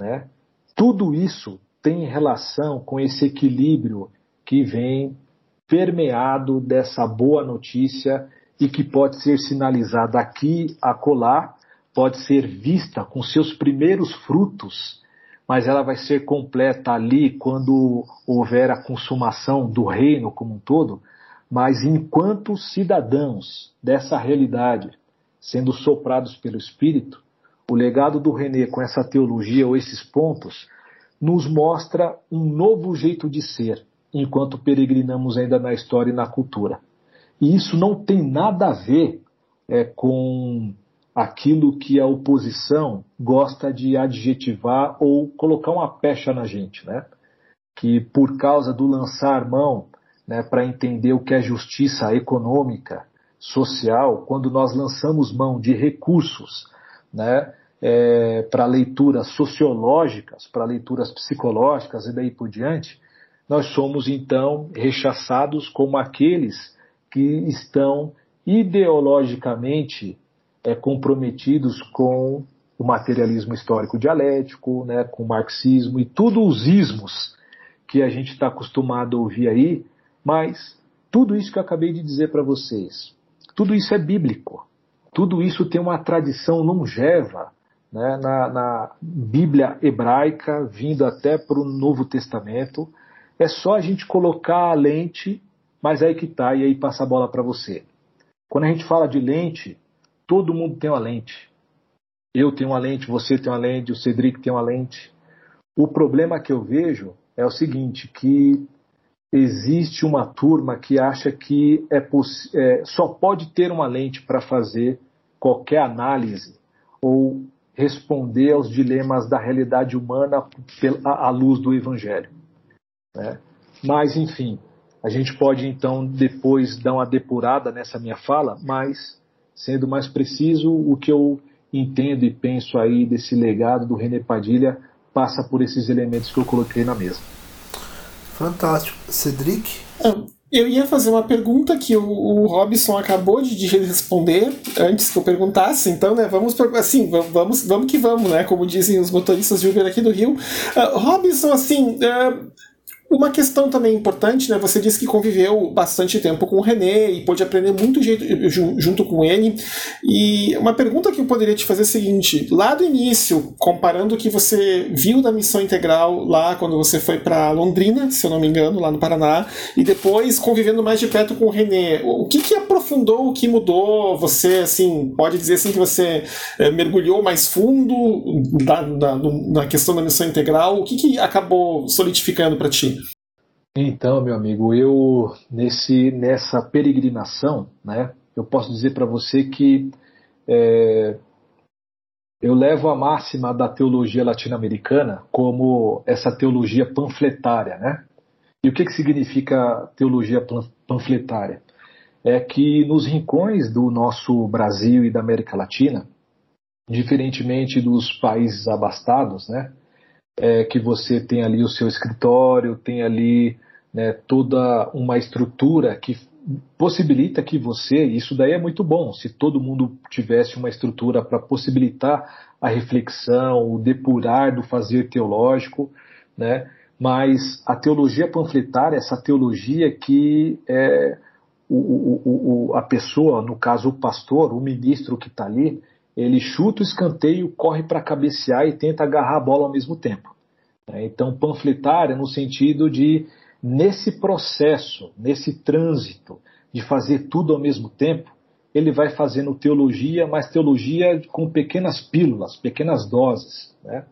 Né? Tudo isso tem relação com esse equilíbrio que vem permeado dessa boa notícia e que pode ser sinalizada aqui, acolá, pode ser vista com seus primeiros frutos, mas ela vai ser completa ali quando houver a consumação do reino como um todo, mas enquanto cidadãos dessa realidade, sendo soprados pelo Espírito, o legado do René com essa teologia ou esses pontos nos mostra um novo jeito de ser, enquanto peregrinamos ainda na história e na cultura. E isso não tem nada a ver é, com aquilo que a oposição gosta de adjetivar ou colocar uma pecha na gente, né? Que por causa do lançar mão né, para entender o que é justiça econômica, social, quando nós lançamos mão de recursos né, é, para leituras sociológicas, para leituras psicológicas e daí por diante, nós somos então rechaçados como aqueles que estão ideologicamente é, comprometidos com o materialismo histórico dialético, né, com o marxismo e todos os ismos que a gente está acostumado a ouvir aí, mas tudo isso que eu acabei de dizer para vocês, tudo isso é bíblico. Tudo isso tem uma tradição longeva né, na, na Bíblia hebraica, vindo até para o Novo Testamento. É só a gente colocar a lente, mas aí que tá, e aí passa a bola para você. Quando a gente fala de lente, todo mundo tem uma lente. Eu tenho uma lente, você tem uma lente, o Cedric tem uma lente. O problema que eu vejo é o seguinte, que existe uma turma que acha que é, é só pode ter uma lente para fazer qualquer análise ou responder aos dilemas da realidade humana à luz do Evangelho. Né? Mas, enfim, a gente pode então depois dar uma depurada nessa minha fala, mas, sendo mais preciso, o que eu entendo e penso aí desse legado do René Padilha passa por esses elementos que eu coloquei na mesa. Fantástico. Cedric? Ah, eu ia fazer uma pergunta que o, o Robson acabou de responder antes que eu perguntasse, então, né, vamos assim, vamos, vamos que vamos, né, como dizem os motoristas de Uber aqui do Rio. Uh, Robson, assim, uh, uma questão também importante, né? Você disse que conviveu bastante tempo com o René e pôde aprender muito junto com ele. E uma pergunta que eu poderia te fazer é a seguinte: lá do início, comparando o que você viu da missão integral lá quando você foi para Londrina, se eu não me engano, lá no Paraná, e depois convivendo mais de perto com o René, o que, que aprofundou, o que mudou? Você, assim, pode dizer assim que você é, mergulhou mais fundo da, da, na questão da missão integral? O que, que acabou solidificando para ti? Então, meu amigo, eu nesse nessa peregrinação, né, eu posso dizer para você que é, eu levo a máxima da teologia latino-americana como essa teologia panfletária, né? E o que, que significa teologia panfletária? É que nos rincões do nosso Brasil e da América Latina, diferentemente dos países abastados, né? É que você tem ali o seu escritório, tem ali né, toda uma estrutura que possibilita que você, isso daí é muito bom, se todo mundo tivesse uma estrutura para possibilitar a reflexão, o depurar do fazer teológico, né, mas a teologia panfletária, essa teologia que é o, o, o, a pessoa, no caso o pastor, o ministro que está ali, ele chuta o escanteio, corre para cabecear e tenta agarrar a bola ao mesmo tempo. Né. Então, panfletária no sentido de nesse processo, nesse trânsito de fazer tudo ao mesmo tempo, ele vai fazendo teologia, mas teologia com pequenas pílulas, pequenas doses. Né?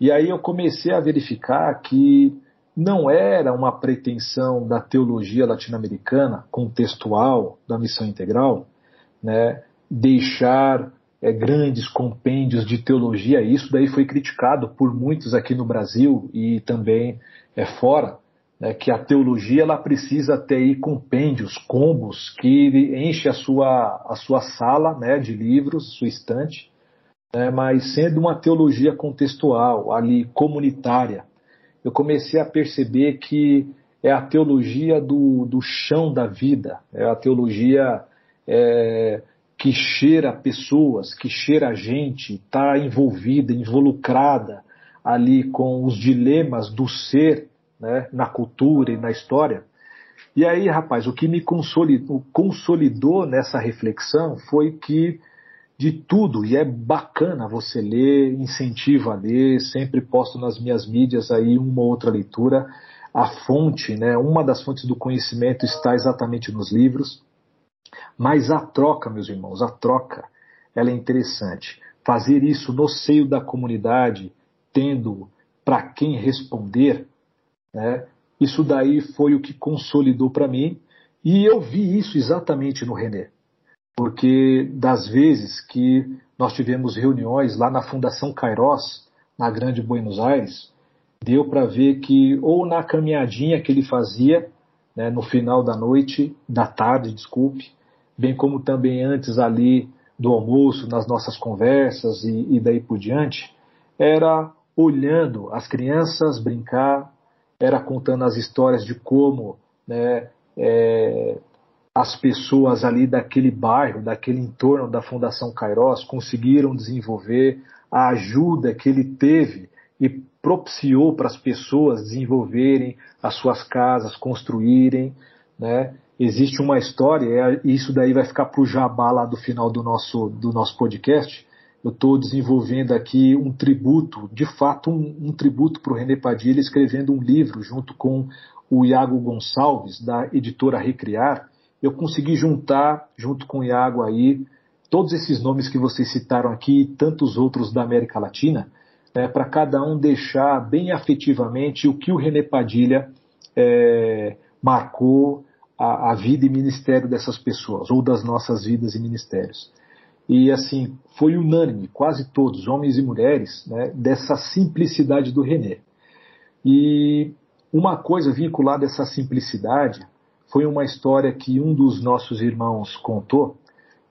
E aí eu comecei a verificar que não era uma pretensão da teologia latino-americana, contextual, da missão integral, né, deixar é, grandes compêndios de teologia. Isso daí foi criticado por muitos aqui no Brasil e também é, fora né, que a teologia ela precisa ter aí compêndios, combos, que enche a sua, a sua sala né, de livros, sua estante, né, mas sendo uma teologia contextual, ali comunitária, eu comecei a perceber que é a teologia do, do chão da vida, é a teologia é, que cheira pessoas, que cheira gente, está envolvida, involucrada ali com os dilemas do ser né, na cultura e na história. E aí, rapaz, o que me consolidou, consolidou nessa reflexão foi que de tudo, e é bacana você ler, incentivo a ler, sempre posto nas minhas mídias aí uma outra leitura. A fonte, né, uma das fontes do conhecimento está exatamente nos livros, mas a troca, meus irmãos, a troca, ela é interessante. Fazer isso no seio da comunidade, tendo para quem responder, né? Isso daí foi o que consolidou para mim e eu vi isso exatamente no René. Porque das vezes que nós tivemos reuniões lá na Fundação Kairos, na Grande Buenos Aires, deu para ver que ou na caminhadinha que ele fazia, né, no final da noite, da tarde, desculpe, bem como também antes ali do almoço, nas nossas conversas e, e daí por diante, era olhando as crianças brincar, era contando as histórias de como né, é, as pessoas ali daquele bairro, daquele entorno da Fundação Kairos conseguiram desenvolver a ajuda que ele teve e propiciou para as pessoas desenvolverem as suas casas, construírem, né? Existe uma história, e isso daí vai ficar para o jabá lá do final do nosso, do nosso podcast. eu estou desenvolvendo aqui um tributo, de fato um, um tributo para o René Padilha, escrevendo um livro junto com o Iago Gonçalves, da editora Recriar. Eu consegui juntar, junto com o Iago aí, todos esses nomes que vocês citaram aqui e tantos outros da América Latina, né, para cada um deixar bem afetivamente o que o René Padilha é, marcou a, a vida e ministério dessas pessoas, ou das nossas vidas e ministérios. E assim, foi unânime, quase todos, homens e mulheres, né, dessa simplicidade do René. E uma coisa vinculada a essa simplicidade foi uma história que um dos nossos irmãos contou,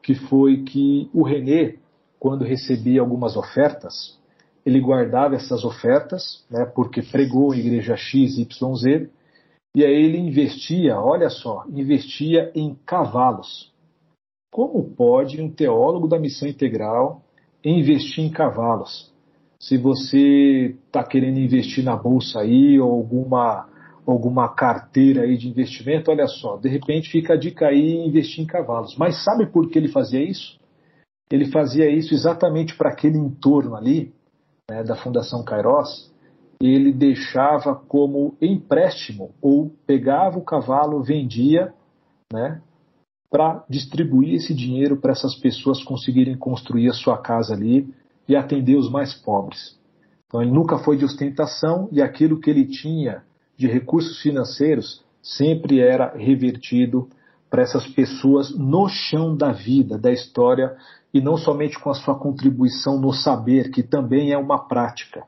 que foi que o René, quando recebia algumas ofertas, ele guardava essas ofertas, né, porque pregou em igreja X, Y, Z, e aí ele investia, olha só, investia em cavalos. Como pode um teólogo da missão integral investir em cavalos? Se você está querendo investir na bolsa aí, ou alguma, alguma carteira aí de investimento, olha só, de repente fica a dica aí investir em cavalos. Mas sabe por que ele fazia isso? Ele fazia isso exatamente para aquele entorno ali, né, da Fundação Kairos, ele deixava como empréstimo ou pegava o cavalo, vendia, né, para distribuir esse dinheiro para essas pessoas conseguirem construir a sua casa ali e atender os mais pobres. Então ele nunca foi de ostentação e aquilo que ele tinha de recursos financeiros sempre era revertido para essas pessoas no chão da vida, da história, e não somente com a sua contribuição no saber, que também é uma prática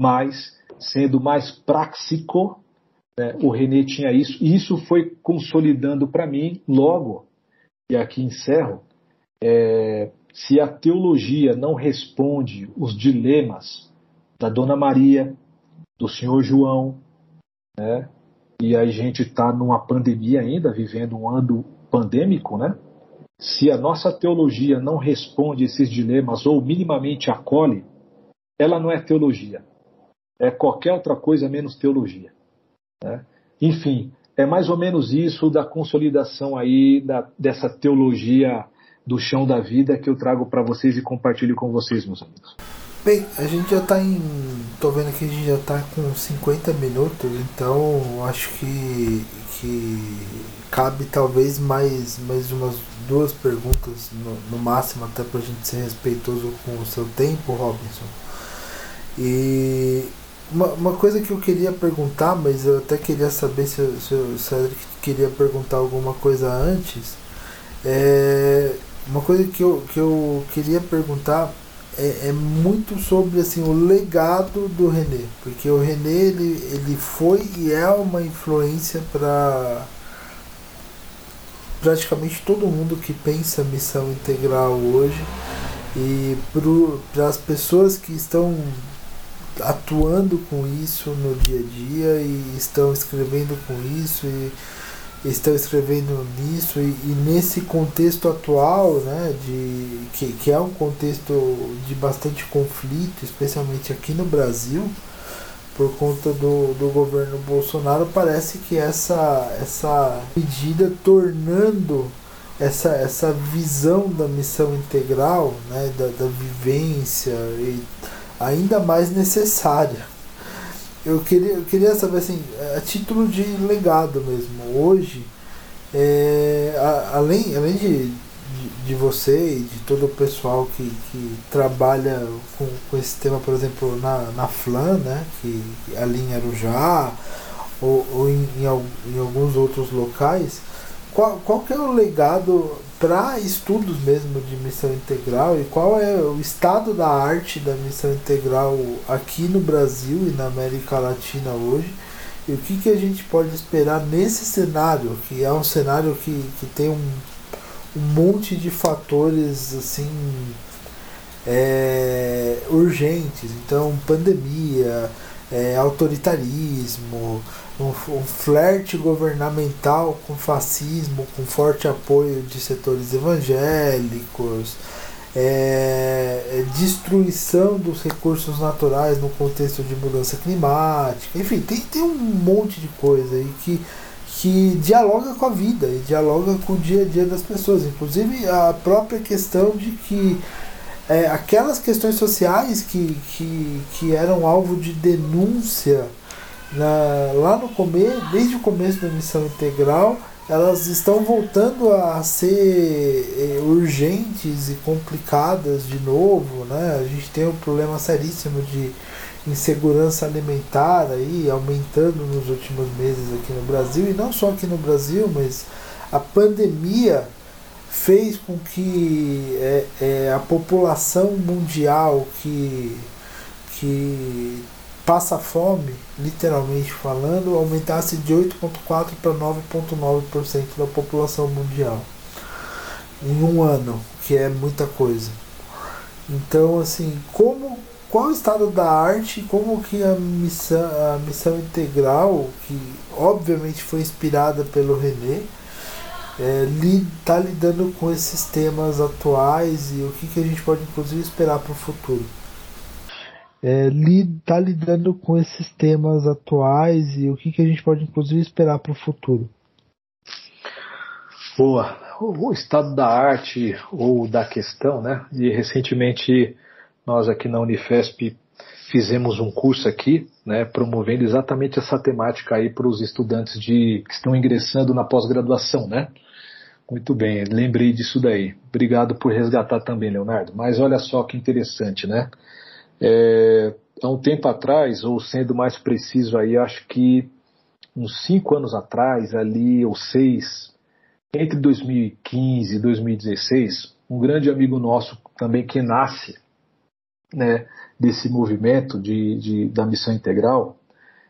mas sendo mais práxico, né, o René tinha isso, e isso foi consolidando para mim logo, e aqui encerro, é, se a teologia não responde os dilemas da Dona Maria, do Senhor João, né, e a gente está numa pandemia ainda, vivendo um ano pandêmico, né? Se a nossa teologia não responde esses dilemas ou minimamente acolhe, ela não é teologia é qualquer outra coisa menos teologia. Né? Enfim, é mais ou menos isso da consolidação aí da, dessa teologia do chão da vida que eu trago para vocês e compartilho com vocês, meus amigos. Bem, a gente já está em. tô vendo que a gente já está com 50 minutos, então acho que, que cabe talvez mais, mais umas duas perguntas no, no máximo, até para a gente ser respeitoso com o seu tempo, Robinson. E uma, uma coisa que eu queria perguntar, mas eu até queria saber se, se o Cedric queria perguntar alguma coisa antes. É, uma coisa que eu, que eu queria perguntar é, é, muito sobre assim, o legado do René. Porque o René ele, ele foi e é uma influência para praticamente todo mundo que pensa missão integral hoje e para as pessoas que estão atuando com isso no dia a dia e estão escrevendo com isso e estão escrevendo nisso e, e, nesse contexto atual, né, de, que, que é um contexto de bastante conflito, especialmente aqui no Brasil, por conta do, do governo Bolsonaro, parece que essa, essa medida tornando essa, essa visão da missão integral, né, da, da vivência e ainda mais necessária. Eu queria, eu queria saber assim, a título de legado mesmo, hoje, é, a, além, além de, de, de, você e de todo o pessoal que, que trabalha com, com esse tema, por exemplo, na, na FLAN, né, que ali em Arujá, ou, ou em, em, em alguns outros locais, qual, qual que é o legado para estudos mesmo de missão integral e qual é o estado da arte da missão integral aqui no Brasil e na América Latina hoje e o que, que a gente pode esperar nesse cenário que é um cenário que, que tem um, um monte de fatores assim é, urgentes. Então pandemia é, autoritarismo um, um flerte governamental com fascismo, com forte apoio de setores evangélicos, é, é, destruição dos recursos naturais no contexto de mudança climática, enfim, tem, tem um monte de coisa aí que, que dialoga com a vida e dialoga com o dia a dia das pessoas, inclusive a própria questão de que é, aquelas questões sociais que, que, que eram alvo de denúncia na, lá no começo, desde o começo da missão integral, elas estão voltando a ser é, urgentes e complicadas de novo, né? A gente tem um problema seríssimo de insegurança alimentar aí aumentando nos últimos meses aqui no Brasil e não só aqui no Brasil, mas a pandemia fez com que é, é, a população mundial que, que passa fome, literalmente falando, aumentasse de 8,4% para 9,9% da população mundial em um ano, que é muita coisa. Então, assim, como qual o estado da arte, como que a missão, a missão integral, que obviamente foi inspirada pelo René, está é, tá lidando com esses temas atuais e o que, que a gente pode inclusive esperar para o futuro? É, li, tá lidando com esses temas atuais e o que, que a gente pode inclusive esperar para o futuro? Boa. O estado da arte ou da questão, né? E recentemente nós aqui na Unifesp fizemos um curso aqui, né, promovendo exatamente essa temática aí para os estudantes de, que estão ingressando na pós-graduação, né? Muito bem, lembrei disso daí. Obrigado por resgatar também, Leonardo. Mas olha só que interessante, né? É, há um tempo atrás, ou sendo mais preciso aí, acho que uns cinco anos atrás, ali, ou seis, entre 2015 e 2016, um grande amigo nosso também que nasce né, desse movimento de, de, da missão integral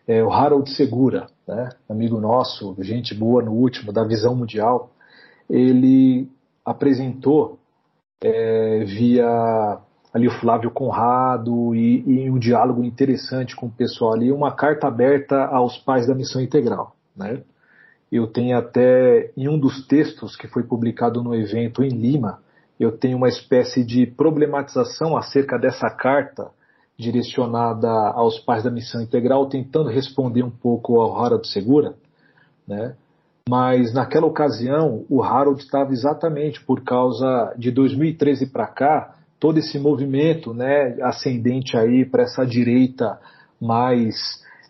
é o Harold Segura, né, amigo nosso, gente boa no último, da Visão Mundial. Ele apresentou é, via ali o Flávio Conrado e, e, um diálogo interessante com o pessoal ali, uma carta aberta aos pais da missão integral. Né? Eu tenho até, em um dos textos que foi publicado no evento em Lima, eu tenho uma espécie de problematização acerca dessa carta direcionada aos pais da missão integral, tentando responder um pouco ao Harold Segura, né? Mas naquela ocasião, o Harold estava exatamente por causa de 2013 para cá, todo esse movimento, né, ascendente aí para essa direita mais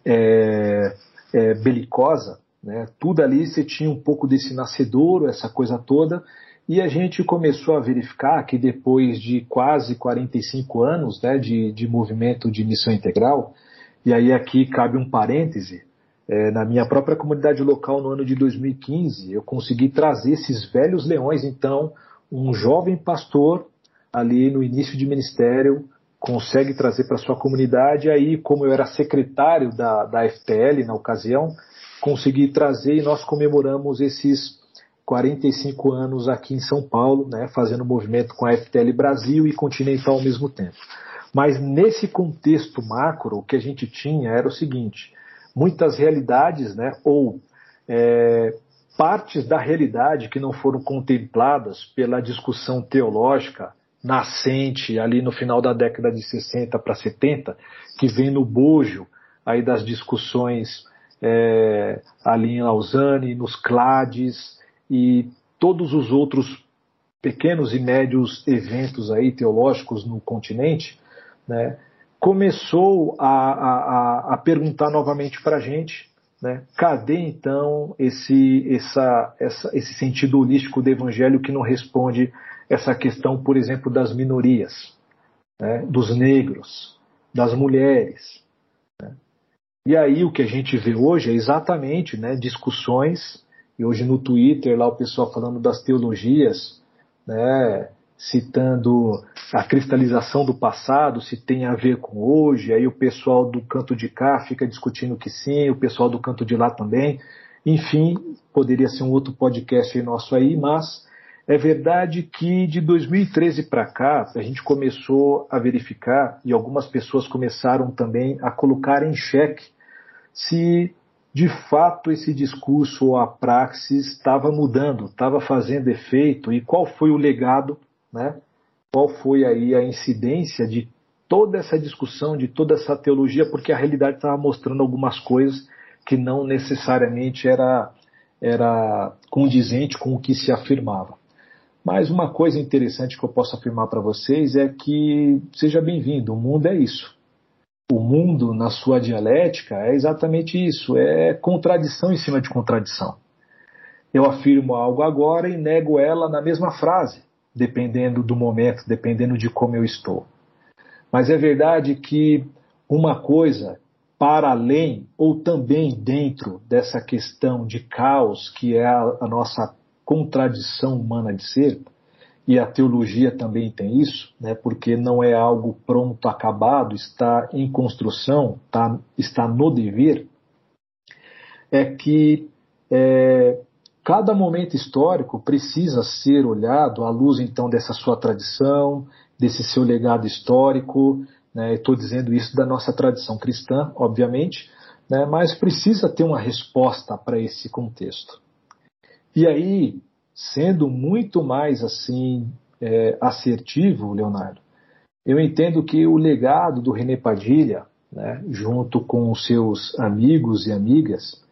é, é, belicosa, né? Tudo ali você tinha um pouco desse nascedouro, essa coisa toda, e a gente começou a verificar que depois de quase 45 anos né, de, de movimento de missão integral, e aí aqui cabe um parêntese, é, na minha própria comunidade local no ano de 2015, eu consegui trazer esses velhos leões, então um jovem pastor ali no início de ministério consegue trazer para sua comunidade, aí como eu era secretário da, da FPL na ocasião, consegui trazer e nós comemoramos esses 45 anos aqui em São Paulo, né, fazendo movimento com a FTL Brasil e Continental ao mesmo tempo. Mas nesse contexto macro, o que a gente tinha era o seguinte: muitas realidades, né, ou é, partes da realidade que não foram contempladas pela discussão teológica nascente ali no final da década de 60 para 70, que vem no bojo aí das discussões é, ali em Lausanne, nos CLADES, e todos os outros pequenos e médios eventos aí teológicos no continente, né, começou a, a, a perguntar novamente para a gente, né, cadê então esse, essa, essa, esse sentido holístico do evangelho que não responde essa questão, por exemplo, das minorias, né, dos negros, das mulheres. Né? E aí o que a gente vê hoje é exatamente né, discussões e hoje no Twitter, lá o pessoal falando das teologias, né, citando a cristalização do passado, se tem a ver com hoje, aí o pessoal do canto de cá fica discutindo que sim, o pessoal do canto de lá também. Enfim, poderia ser um outro podcast nosso aí, mas é verdade que de 2013 para cá, a gente começou a verificar, e algumas pessoas começaram também a colocar em xeque se de fato esse discurso ou a praxis estava mudando, estava fazendo efeito e qual foi o legado, né? Qual foi aí a incidência de toda essa discussão, de toda essa teologia, porque a realidade estava mostrando algumas coisas que não necessariamente era era condizente com o que se afirmava. Mas uma coisa interessante que eu posso afirmar para vocês é que seja bem-vindo, o mundo é isso. O mundo, na sua dialética, é exatamente isso: é contradição em cima de contradição. Eu afirmo algo agora e nego ela na mesma frase, dependendo do momento, dependendo de como eu estou. Mas é verdade que uma coisa para além ou também dentro dessa questão de caos que é a, a nossa contradição humana de ser, e a teologia também tem isso, né, porque não é algo pronto, acabado, está em construção, tá, está no dever, é que é, cada momento histórico precisa ser olhado à luz então dessa sua tradição, desse seu legado histórico. Né, Estou dizendo isso da nossa tradição cristã, obviamente, né, mas precisa ter uma resposta para esse contexto. E aí, sendo muito mais assim é, assertivo, Leonardo, eu entendo que o legado do René Padilha, né, junto com os seus amigos e amigas,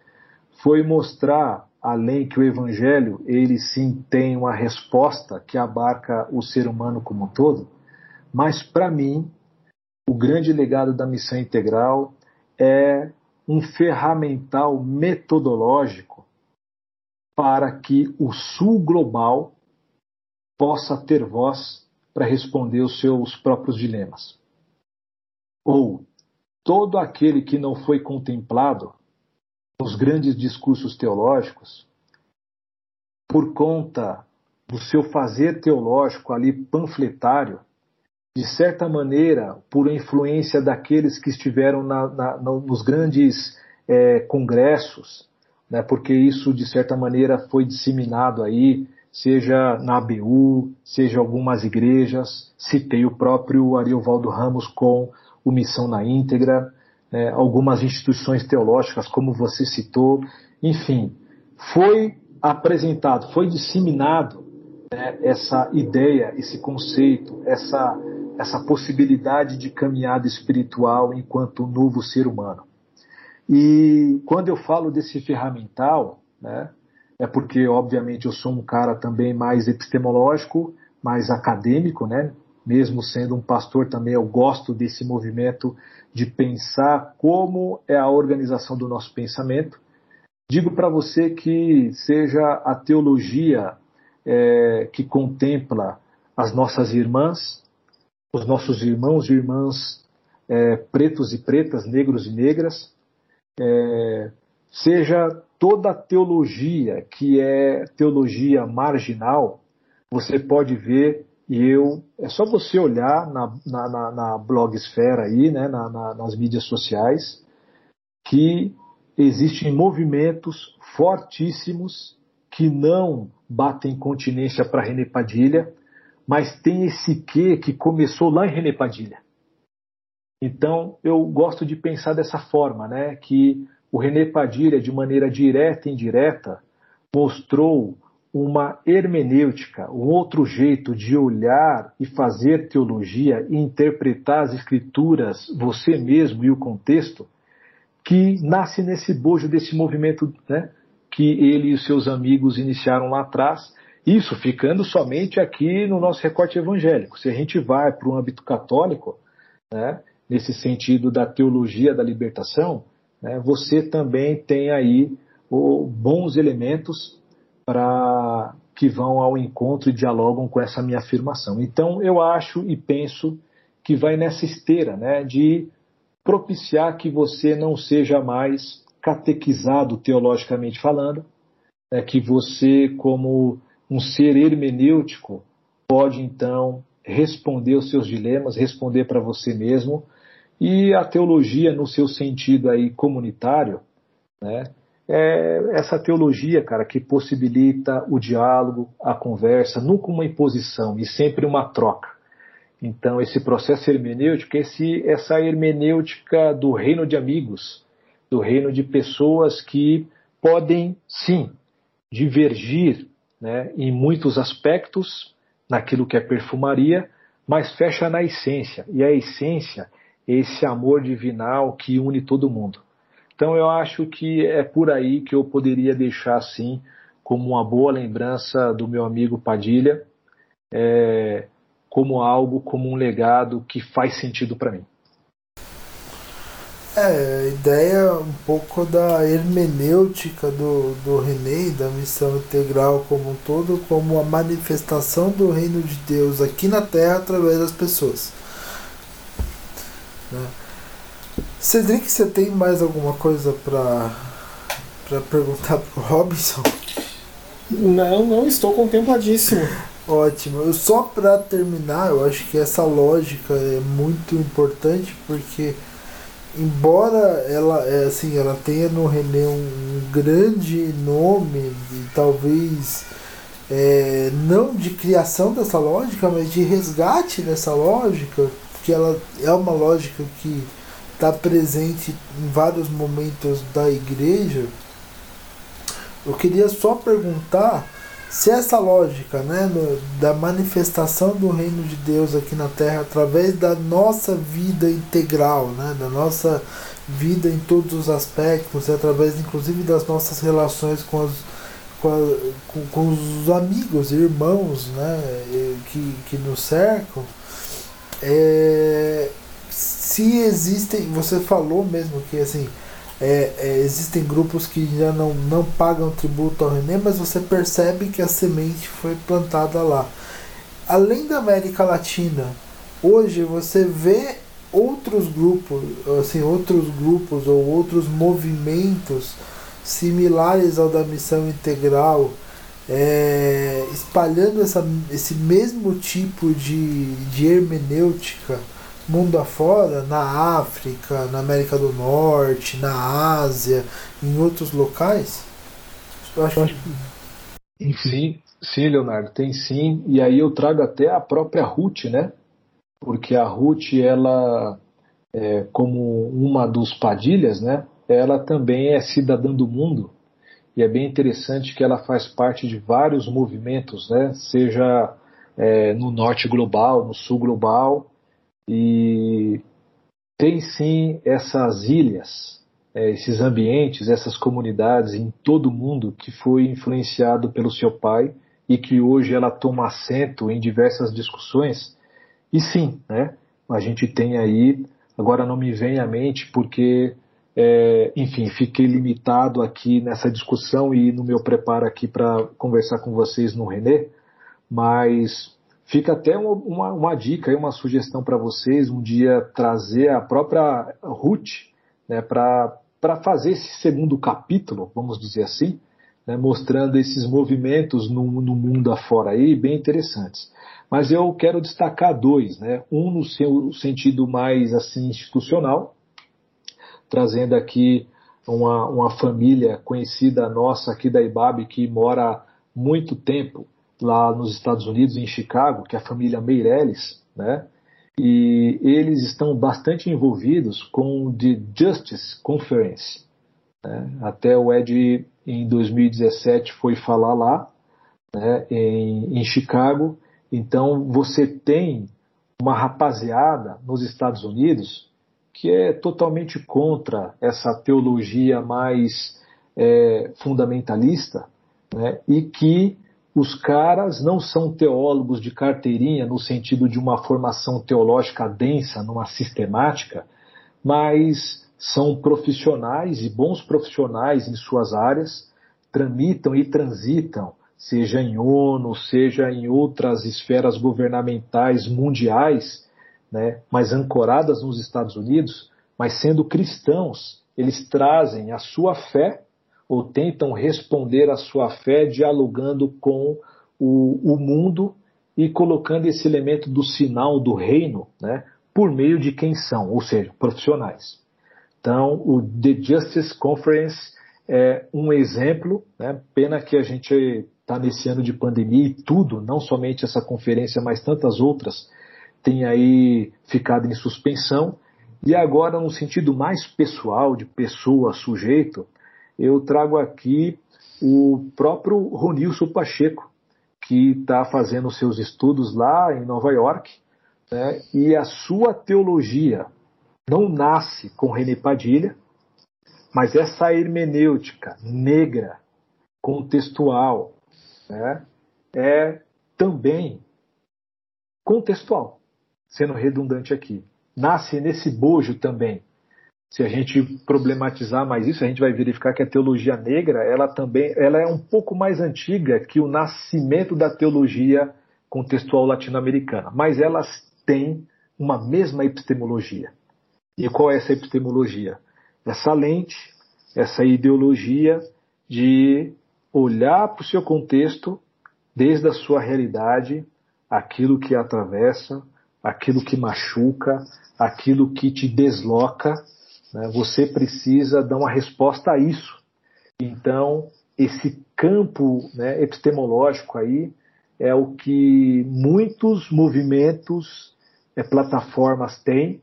foi mostrar, além que o Evangelho ele sim tem uma resposta que abarca o ser humano como um todo, mas para mim o grande legado da missão integral é um ferramental metodológico para que o Sul global possa ter voz para responder os seus próprios dilemas. Ou todo aquele que não foi contemplado nos grandes discursos teológicos, por conta do seu fazer teológico ali panfletário, de certa maneira, por influência daqueles que estiveram na, na, nos grandes é, congressos, né, porque isso de certa maneira foi disseminado aí, seja na ABU, seja algumas igrejas, citei o próprio Ariovaldo Ramos com o Missão na Íntegra, né, algumas instituições teológicas, como você citou, enfim, foi apresentado, foi disseminado né, essa ideia, esse conceito, essa, essa possibilidade de caminhada espiritual enquanto novo ser humano. E quando eu falo desse ferramental, né, é porque, obviamente, eu sou um cara também mais epistemológico, mais acadêmico, né? Mesmo sendo um pastor também, eu gosto desse movimento de pensar como é a organização do nosso pensamento. Digo para você que seja a teologia é, que contempla as nossas irmãs, os nossos irmãos e irmãs é, pretos e pretas, negros e negras, é, seja toda a teologia que é teologia marginal, você pode ver, e eu, é só você olhar na, na, na, na blogosfera aí, né, na, nas mídias sociais, que existem movimentos fortíssimos que não batem continência para René Padilha, mas tem esse quê que começou lá em René Padilha. Então, eu gosto de pensar dessa forma, né, que o René Padilha, de maneira direta e indireta, mostrou uma hermenêutica, um outro jeito de olhar e fazer teologia e interpretar as escrituras, você mesmo e o contexto, que nasce nesse bojo desse movimento né, que ele e seus amigos iniciaram lá atrás, isso ficando somente aqui no nosso recorte evangélico. Se a gente vai para o âmbito católico, né, nesse sentido da teologia da libertação, né, você também tem aí o, bons elementos para que vão ao encontro e dialogam com essa minha afirmação. Então eu acho e penso que vai nessa esteira né, de propiciar que você não seja mais catequizado teologicamente falando, né, que você, como um ser hermenêutico, pode então responder os seus dilemas, responder para você mesmo e a teologia, no seu sentido aí comunitário, né, é essa teologia, cara, que possibilita o diálogo, a conversa, nunca uma imposição e sempre uma troca. Então, esse processo hermenêutico, esse, essa hermenêutica do reino de amigos, do reino de pessoas que podem, sim, divergir né, em muitos aspectos naquilo que é perfumaria, mas fecha na essência. E a essência esse amor divinal que une todo mundo. Então eu acho que é por aí que eu poderia deixar assim como uma boa lembrança do meu amigo Padilha, é, como algo, como um legado que faz sentido para mim. É, a ideia é um pouco da hermenêutica do, do René, da missão integral como um todo, como a manifestação do reino de Deus aqui na Terra através das pessoas. Né? Cedric, você tem mais alguma coisa para perguntar pro Robinson? Não, não, estou contempladíssimo. Ótimo. Eu, só para terminar, eu acho que essa lógica é muito importante porque embora ela é assim ela tenha no René um, um grande nome e talvez é, não de criação dessa lógica mas de resgate dessa lógica que ela é uma lógica que está presente em vários momentos da igreja eu queria só perguntar se essa lógica né, no, da manifestação do reino de Deus aqui na Terra através da nossa vida integral, né, da nossa vida em todos os aspectos, através inclusive das nossas relações com, as, com, a, com, com os amigos, irmãos né, que, que nos cercam, é, se existem, você falou mesmo que assim é, é, existem grupos que já não, não pagam tributo ao René, mas você percebe que a semente foi plantada lá. Além da América Latina, hoje você vê outros grupos, assim, outros grupos ou outros movimentos similares ao da missão integral, é, espalhando essa, esse mesmo tipo de, de hermenêutica mundo afora, na África, na América do Norte, na Ásia, em outros locais? Eu acho que. Sim, sim, Leonardo, tem sim. E aí eu trago até a própria Ruth, né? Porque a Ruth, ela, é, como uma dos padilhas, né? Ela também é cidadã do mundo. E é bem interessante que ela faz parte de vários movimentos, né? Seja é, no norte global, no sul global, e tem sim essas ilhas, é, esses ambientes, essas comunidades em todo o mundo que foi influenciado pelo seu pai e que hoje ela toma assento em diversas discussões. E sim, né, a gente tem aí, agora não me vem à mente porque, é, enfim, fiquei limitado aqui nessa discussão e no meu preparo aqui para conversar com vocês no Renê, mas Fica até uma, uma, uma dica, uma sugestão para vocês, um dia trazer a própria Ruth né, para fazer esse segundo capítulo, vamos dizer assim, né, mostrando esses movimentos no, no, mundo afora aí, bem interessantes. Mas eu quero destacar dois, né, um no seu sentido mais assim institucional, trazendo aqui uma, uma família conhecida nossa aqui da IBAB que mora muito tempo lá nos Estados Unidos, em Chicago, que é a família Meirelles, né? E eles estão bastante envolvidos com The Justice Conference. Né? Até o Ed, em 2017, foi falar lá, né, em, em Chicago. Então, você tem uma rapaziada nos Estados Unidos que é totalmente contra essa teologia mais é, fundamentalista né, e que os caras não são teólogos de carteirinha no sentido de uma formação teológica densa, numa sistemática, mas são profissionais e bons profissionais em suas áreas, tramitam e transitam, seja em ONU, seja em outras esferas governamentais mundiais, né, mas ancoradas nos Estados Unidos, mas sendo cristãos, eles trazem a sua fé ou tentam responder à sua fé dialogando com o, o mundo e colocando esse elemento do sinal do reino né, por meio de quem são, ou seja, profissionais. Então, o The Justice Conference é um exemplo, né, pena que a gente está nesse ano de pandemia e tudo, não somente essa conferência, mas tantas outras, tem aí ficado em suspensão. E agora, no sentido mais pessoal, de pessoa, sujeito, eu trago aqui o próprio Ronilson Pacheco, que está fazendo seus estudos lá em Nova York, né, e a sua teologia não nasce com René Padilha, mas essa hermenêutica negra, contextual, né, é também contextual, sendo redundante aqui. Nasce nesse bojo também. Se a gente problematizar mais isso, a gente vai verificar que a teologia negra, ela também, ela é um pouco mais antiga que o nascimento da teologia contextual latino-americana, mas elas têm uma mesma epistemologia. E qual é essa epistemologia? Essa lente, essa ideologia de olhar para o seu contexto desde a sua realidade, aquilo que atravessa, aquilo que machuca, aquilo que te desloca, né? você precisa dar uma resposta a isso. Então, esse campo né, epistemológico aí é o que muitos movimentos, é, plataformas têm,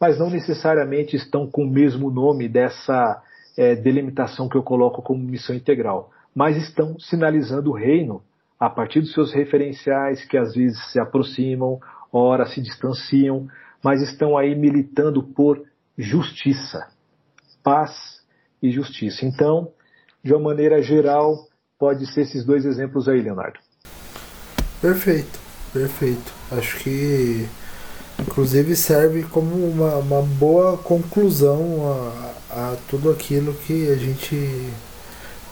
mas não necessariamente estão com o mesmo nome dessa é, delimitação que eu coloco como missão integral, mas estão sinalizando o reino a partir dos seus referenciais que às vezes se aproximam, ora se distanciam, mas estão aí militando por justiça, paz e justiça. Então, de uma maneira geral, pode ser esses dois exemplos aí, Leonardo. Perfeito, perfeito. Acho que inclusive serve como uma, uma boa conclusão a, a tudo aquilo que a gente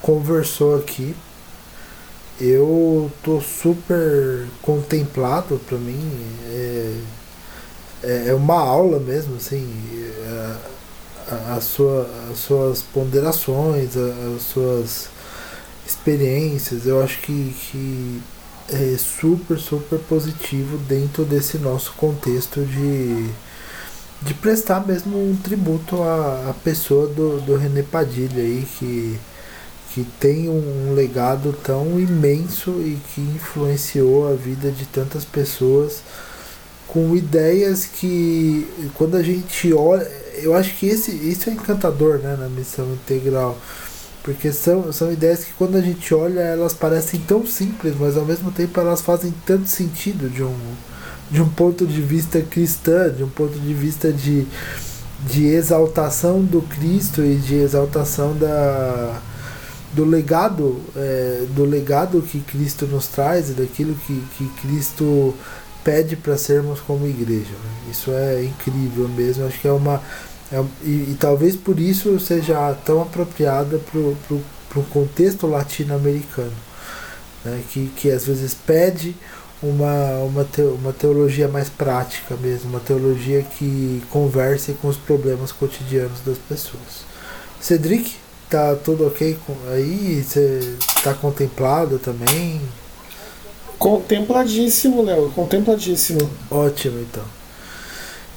conversou aqui eu tô super contemplado para mim é, é, é uma aula mesmo assim é, a, a sua, as suas ponderações a, as suas experiências eu acho que, que é super super positivo dentro desse nosso contexto de de prestar mesmo um tributo à, à pessoa do, do René Padilha aí que que tem um legado tão imenso e que influenciou a vida de tantas pessoas com ideias que quando a gente olha, eu acho que esse isso é encantador, né, na missão integral, porque são, são ideias que quando a gente olha elas parecem tão simples, mas ao mesmo tempo elas fazem tanto sentido de um de um ponto de vista cristã, de um ponto de vista de de exaltação do Cristo e de exaltação da do legado é, do legado que Cristo nos traz e daquilo que, que Cristo pede para sermos como igreja. Né? Isso é incrível mesmo. Acho que é uma é, e, e, talvez por isso seja tão apropriada para o contexto latino-americano, né? que, que às vezes pede uma, uma, te, uma teologia mais prática mesmo, uma teologia que converse com os problemas cotidianos das pessoas. Cedric? Tá tudo ok com aí? Você tá contemplado também? Contempladíssimo, Léo, contempladíssimo. Ótimo, então.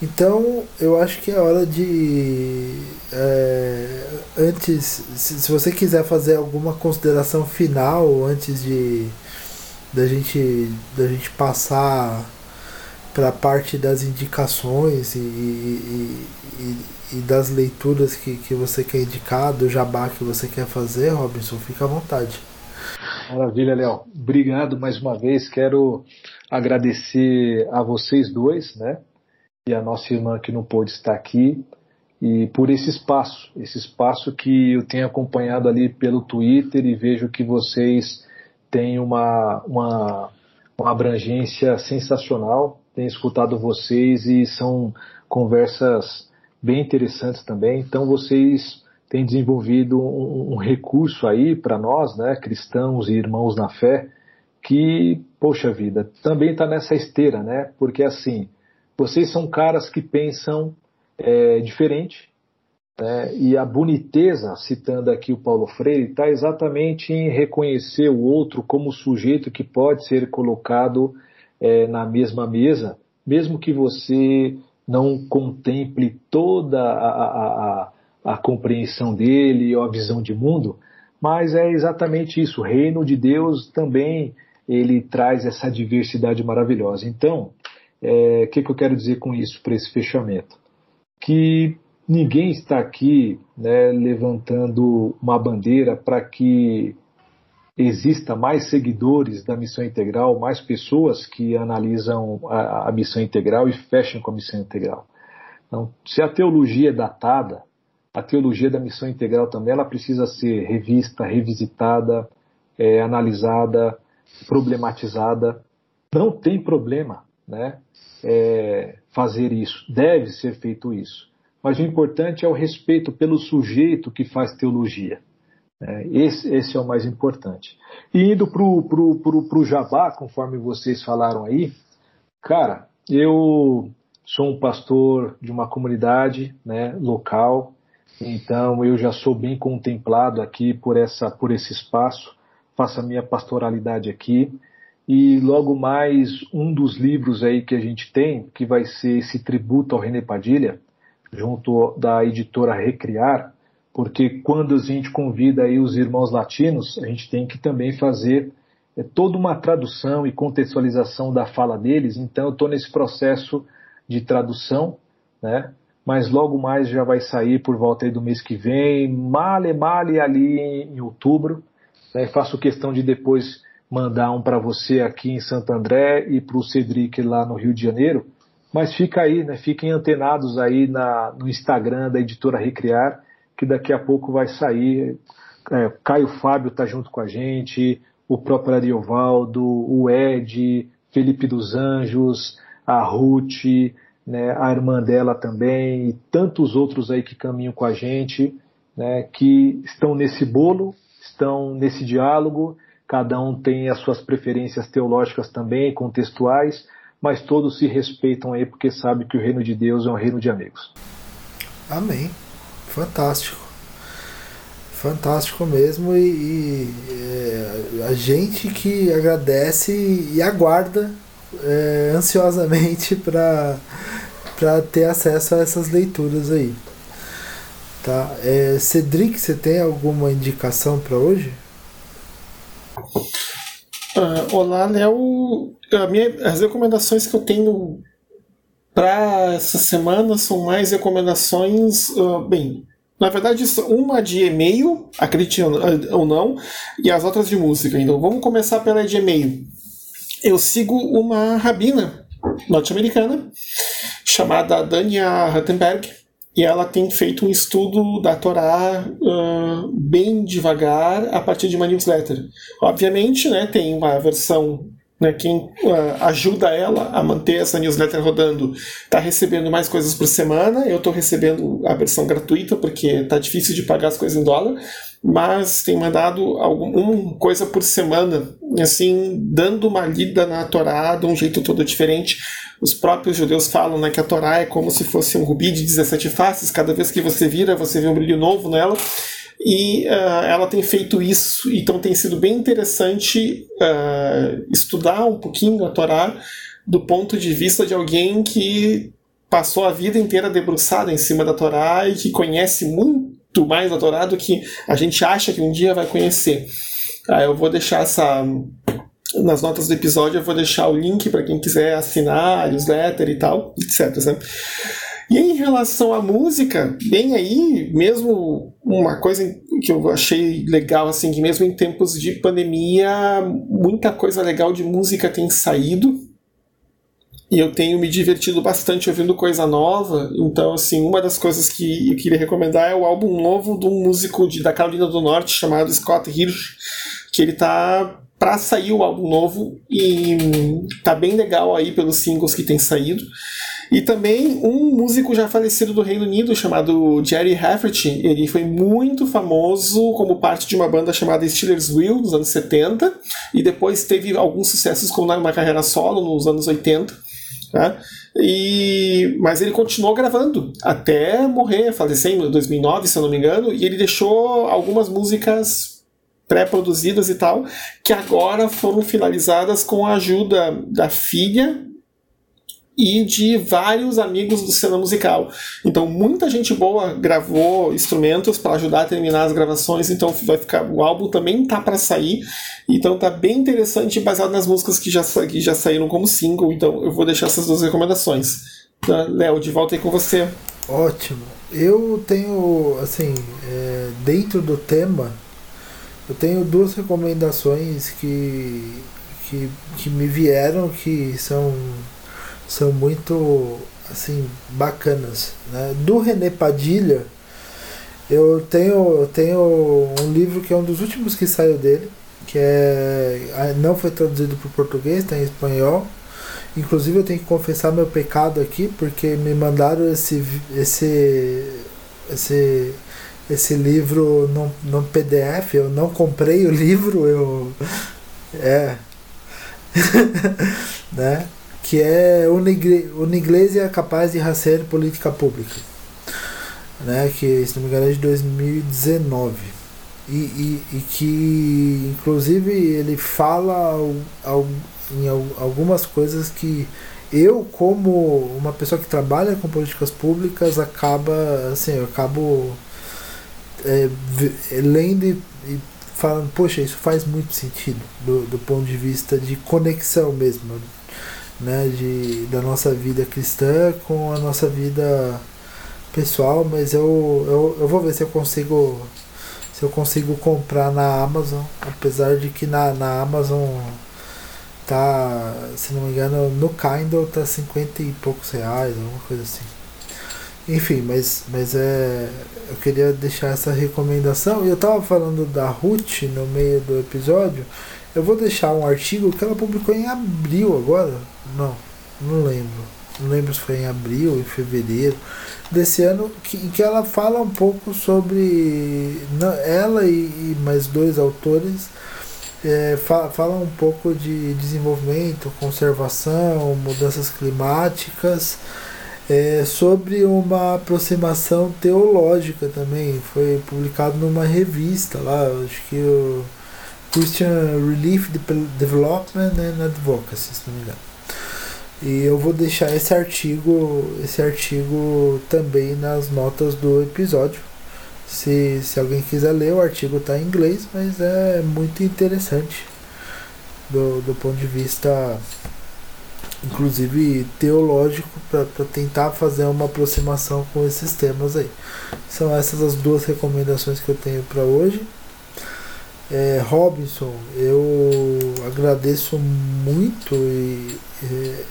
Então, eu acho que é hora de. É, antes, se, se, você quiser fazer alguma consideração final antes de da gente, da gente passar para a parte das indicações e, e, e, e, das leituras que, que você quer indicar, do jabá que você quer fazer, Robinson, fica à vontade. Maravilha, Léo. Obrigado mais uma vez. Quero agradecer a vocês dois, né? E a nossa irmã que não pôde estar aqui. E por esse espaço, esse espaço que eu tenho acompanhado ali pelo Twitter e vejo que vocês têm uma, uma, uma abrangência sensacional tenho escutado vocês e são conversas bem interessantes também. Então vocês têm desenvolvido um, um recurso aí para nós, né, cristãos e irmãos na fé, que, poxa vida, também está nessa esteira, né? Porque assim, vocês são caras que pensam é, diferente, né? e a boniteza, citando aqui o Paulo Freire, está exatamente em reconhecer o outro como sujeito que pode ser colocado é, na mesma mesa, mesmo que você não contemple toda a, a, a, a compreensão dele ou a visão de mundo, mas é exatamente isso. O reino de Deus também ele traz essa diversidade maravilhosa. Então, é, o é, que, que eu quero dizer com isso para esse fechamento? Que ninguém está aqui né, levantando uma bandeira para que exista mais seguidores da missão integral, mais pessoas que analisam a, a missão integral e fecham com a missão integral. Então, se a teologia é datada, a teologia da missão integral também ela precisa ser revista, revisitada, é, analisada, problematizada. Não tem problema né, é, fazer isso, deve ser feito isso. Mas o importante é o respeito pelo sujeito que faz teologia. É, esse, esse, é o mais importante. E indo para o pro, pro, pro Jabá, conforme vocês falaram aí, cara, eu sou um pastor de uma comunidade né, local, então eu já sou bem contemplado aqui por, essa, por esse espaço, faço a minha pastoralidade aqui. E logo mais um dos livros aí que a gente tem, que vai ser esse tributo ao René Padilha, junto da editora Recriar, porque quando a gente convida aí os irmãos latinos, a gente tem que também fazer é, toda uma tradução e contextualização da fala deles. Então eu estou nesse processo de tradução, né? Mas logo mais já vai sair por volta aí do mês que vem, male male ali em, outubro. Né? Faço questão de depois mandar um para você aqui em Santo André e para o Cedric lá no Rio de Janeiro. Mas fica aí, né? Fiquem antenados aí na, no Instagram da editora Recriar, que daqui a pouco vai sair. É, Caio Fábio está junto com a gente, o próprio Ariovaldo, o Ed, Felipe dos Anjos, a Ruth, né, a irmã dela também, e tantos outros aí que caminham com a gente, né, que estão nesse bolo, estão nesse diálogo, cada um tem as suas preferências teológicas também, contextuais, mas todos se respeitam aí porque sabem que o reino de Deus é um reino de amigos. Amém. Fantástico. Fantástico mesmo e, e é, a gente que agradece e aguarda é, ansiosamente para ter acesso a essas leituras aí. Tá? É, Cedric, você tem alguma indicação para hoje? Uh, olá, Léo. As recomendações que eu tenho para essa semana são mais recomendações. Uh, bem, na verdade, uma de e-mail, acredite ou não, e as outras de música. Então, vamos começar pela de e-mail eu sigo uma rabina norte-americana chamada Dania Ruttenberg e ela tem feito um estudo da Torá uh, bem devagar a partir de uma newsletter. Obviamente, né, tem uma versão né, quem uh, ajuda ela a manter essa newsletter rodando está recebendo mais coisas por semana. Eu estou recebendo a versão gratuita porque está difícil de pagar as coisas em dólar mas tem mandado alguma coisa por semana, assim, dando uma lida na Torá de um jeito todo diferente. Os próprios judeus falam né, que a Torá é como se fosse um rubi de 17 faces, cada vez que você vira, você vê um brilho novo nela. E uh, ela tem feito isso, então tem sido bem interessante uh, estudar um pouquinho a Torá do ponto de vista de alguém que passou a vida inteira debruçada em cima da Torá e que conhece muito mais adorado que a gente acha que um dia vai conhecer. Ah, eu vou deixar essa. Nas notas do episódio, eu vou deixar o link para quem quiser assinar, newsletter e tal, etc. Né? E em relação à música, bem aí, mesmo uma coisa que eu achei legal, assim, que mesmo em tempos de pandemia, muita coisa legal de música tem saído e eu tenho me divertido bastante ouvindo coisa nova. Então, assim, uma das coisas que eu queria recomendar é o álbum novo de um músico de, da Carolina do Norte chamado Scott Hirsch, que ele tá para sair o álbum novo e tá bem legal aí pelos singles que tem saído. E também um músico já falecido do Reino Unido chamado Jerry Rafferty, ele foi muito famoso como parte de uma banda chamada Steelers Wheel nos anos 70 e depois teve alguns sucessos com uma carreira solo nos anos 80. Tá? E, mas ele continuou gravando até morrer, falecer em 2009, se eu não me engano, e ele deixou algumas músicas pré-produzidas e tal, que agora foram finalizadas com a ajuda da filha e de vários amigos do cena musical. Então, muita gente boa gravou instrumentos para ajudar a terminar as gravações, então vai ficar o álbum também tá para sair. Então tá bem interessante baseado nas músicas que já, que já saíram como single, então eu vou deixar essas duas recomendações. Tá, Léo, de volta aí com você. Ótimo. Eu tenho, assim, é, dentro do tema, eu tenho duas recomendações que, que, que me vieram, que são são muito assim bacanas. Né? Do René Padilha, eu tenho, tenho um livro que é um dos últimos que saiu dele, que é não foi traduzido para o português, está em espanhol, Inclusive eu tenho que confessar meu pecado aqui, porque me mandaram esse esse esse esse livro no PDF, eu não comprei o livro, eu é né? Que é uma igreja é capaz de fazer política pública, né? Que se não me engano é de 2019 e, e, e que inclusive ele fala ao, ao, em algumas coisas que eu como uma pessoa que trabalha com políticas públicas acaba assim eu acabo é, lendo e, e, falando poxa isso faz muito sentido do, do ponto de vista de conexão mesmo né de da nossa vida cristã com a nossa vida pessoal mas eu, eu, eu vou ver se eu consigo se eu consigo comprar na Amazon, apesar de que na, na Amazon tá, se não me engano, no Kindle tá 50 e poucos reais, alguma coisa assim. Enfim, mas, mas é. Eu queria deixar essa recomendação. Eu tava falando da Ruth no meio do episódio. Eu vou deixar um artigo que ela publicou em abril agora. Não, não lembro não lembro se foi em abril ou em fevereiro desse ano, que, em que ela fala um pouco sobre ela e, e mais dois autores é, fala, fala um pouco de desenvolvimento, conservação, mudanças climáticas, é, sobre uma aproximação teológica também. Foi publicado numa revista lá, acho que o Christian Relief Development and Advocacy, se não me engano. E eu vou deixar esse artigo, esse artigo também nas notas do episódio. Se, se alguém quiser ler, o artigo está em inglês, mas é muito interessante do, do ponto de vista, inclusive teológico, para tentar fazer uma aproximação com esses temas aí. São essas as duas recomendações que eu tenho para hoje. É, Robinson, eu agradeço muito e, e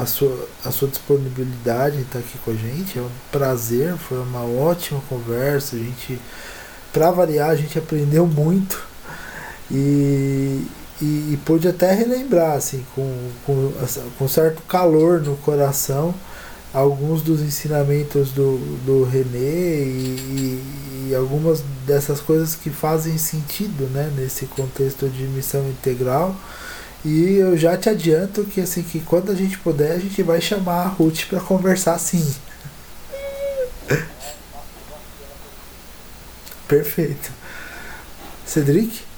a sua, a sua disponibilidade em estar aqui com a gente. É um prazer, foi uma ótima conversa. A gente, para variar, a gente aprendeu muito e, e, e pôde até relembrar, assim, com, com, com certo calor no coração, alguns dos ensinamentos do, do René e, e, algumas dessas coisas que fazem sentido né, nesse contexto de missão integral e eu já te adianto que assim que quando a gente puder, a gente vai chamar a Ruth para conversar sim. Perfeito. Cedric?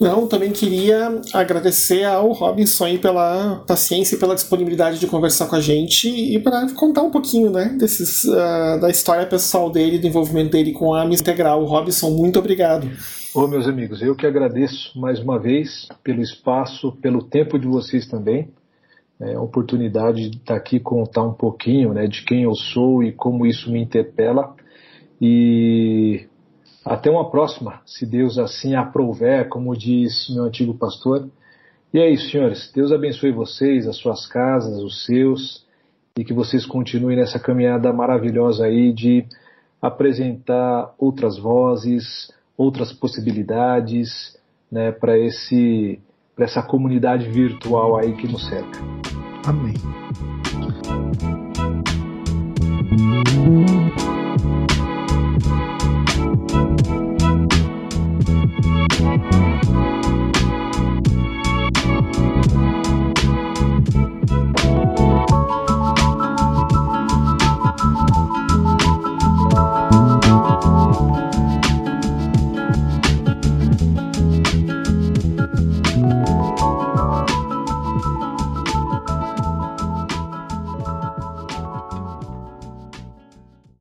Não, também queria agradecer ao Robinson pela paciência e pela disponibilidade de conversar com a gente e para contar um pouquinho, né, desses, uh, da história pessoal dele, do envolvimento dele com a AMIS Integral. Robinson, muito obrigado. Ô, meus amigos, eu que agradeço mais uma vez pelo espaço, pelo tempo de vocês também. É a oportunidade de estar aqui contar um pouquinho né, de quem eu sou e como isso me interpela. E até uma próxima, se Deus assim aprouver, como diz meu antigo pastor. E é isso, senhores. Deus abençoe vocês, as suas casas, os seus, e que vocês continuem nessa caminhada maravilhosa aí de apresentar outras vozes, outras possibilidades né, para esse para essa comunidade virtual aí que nos cerca. Amém.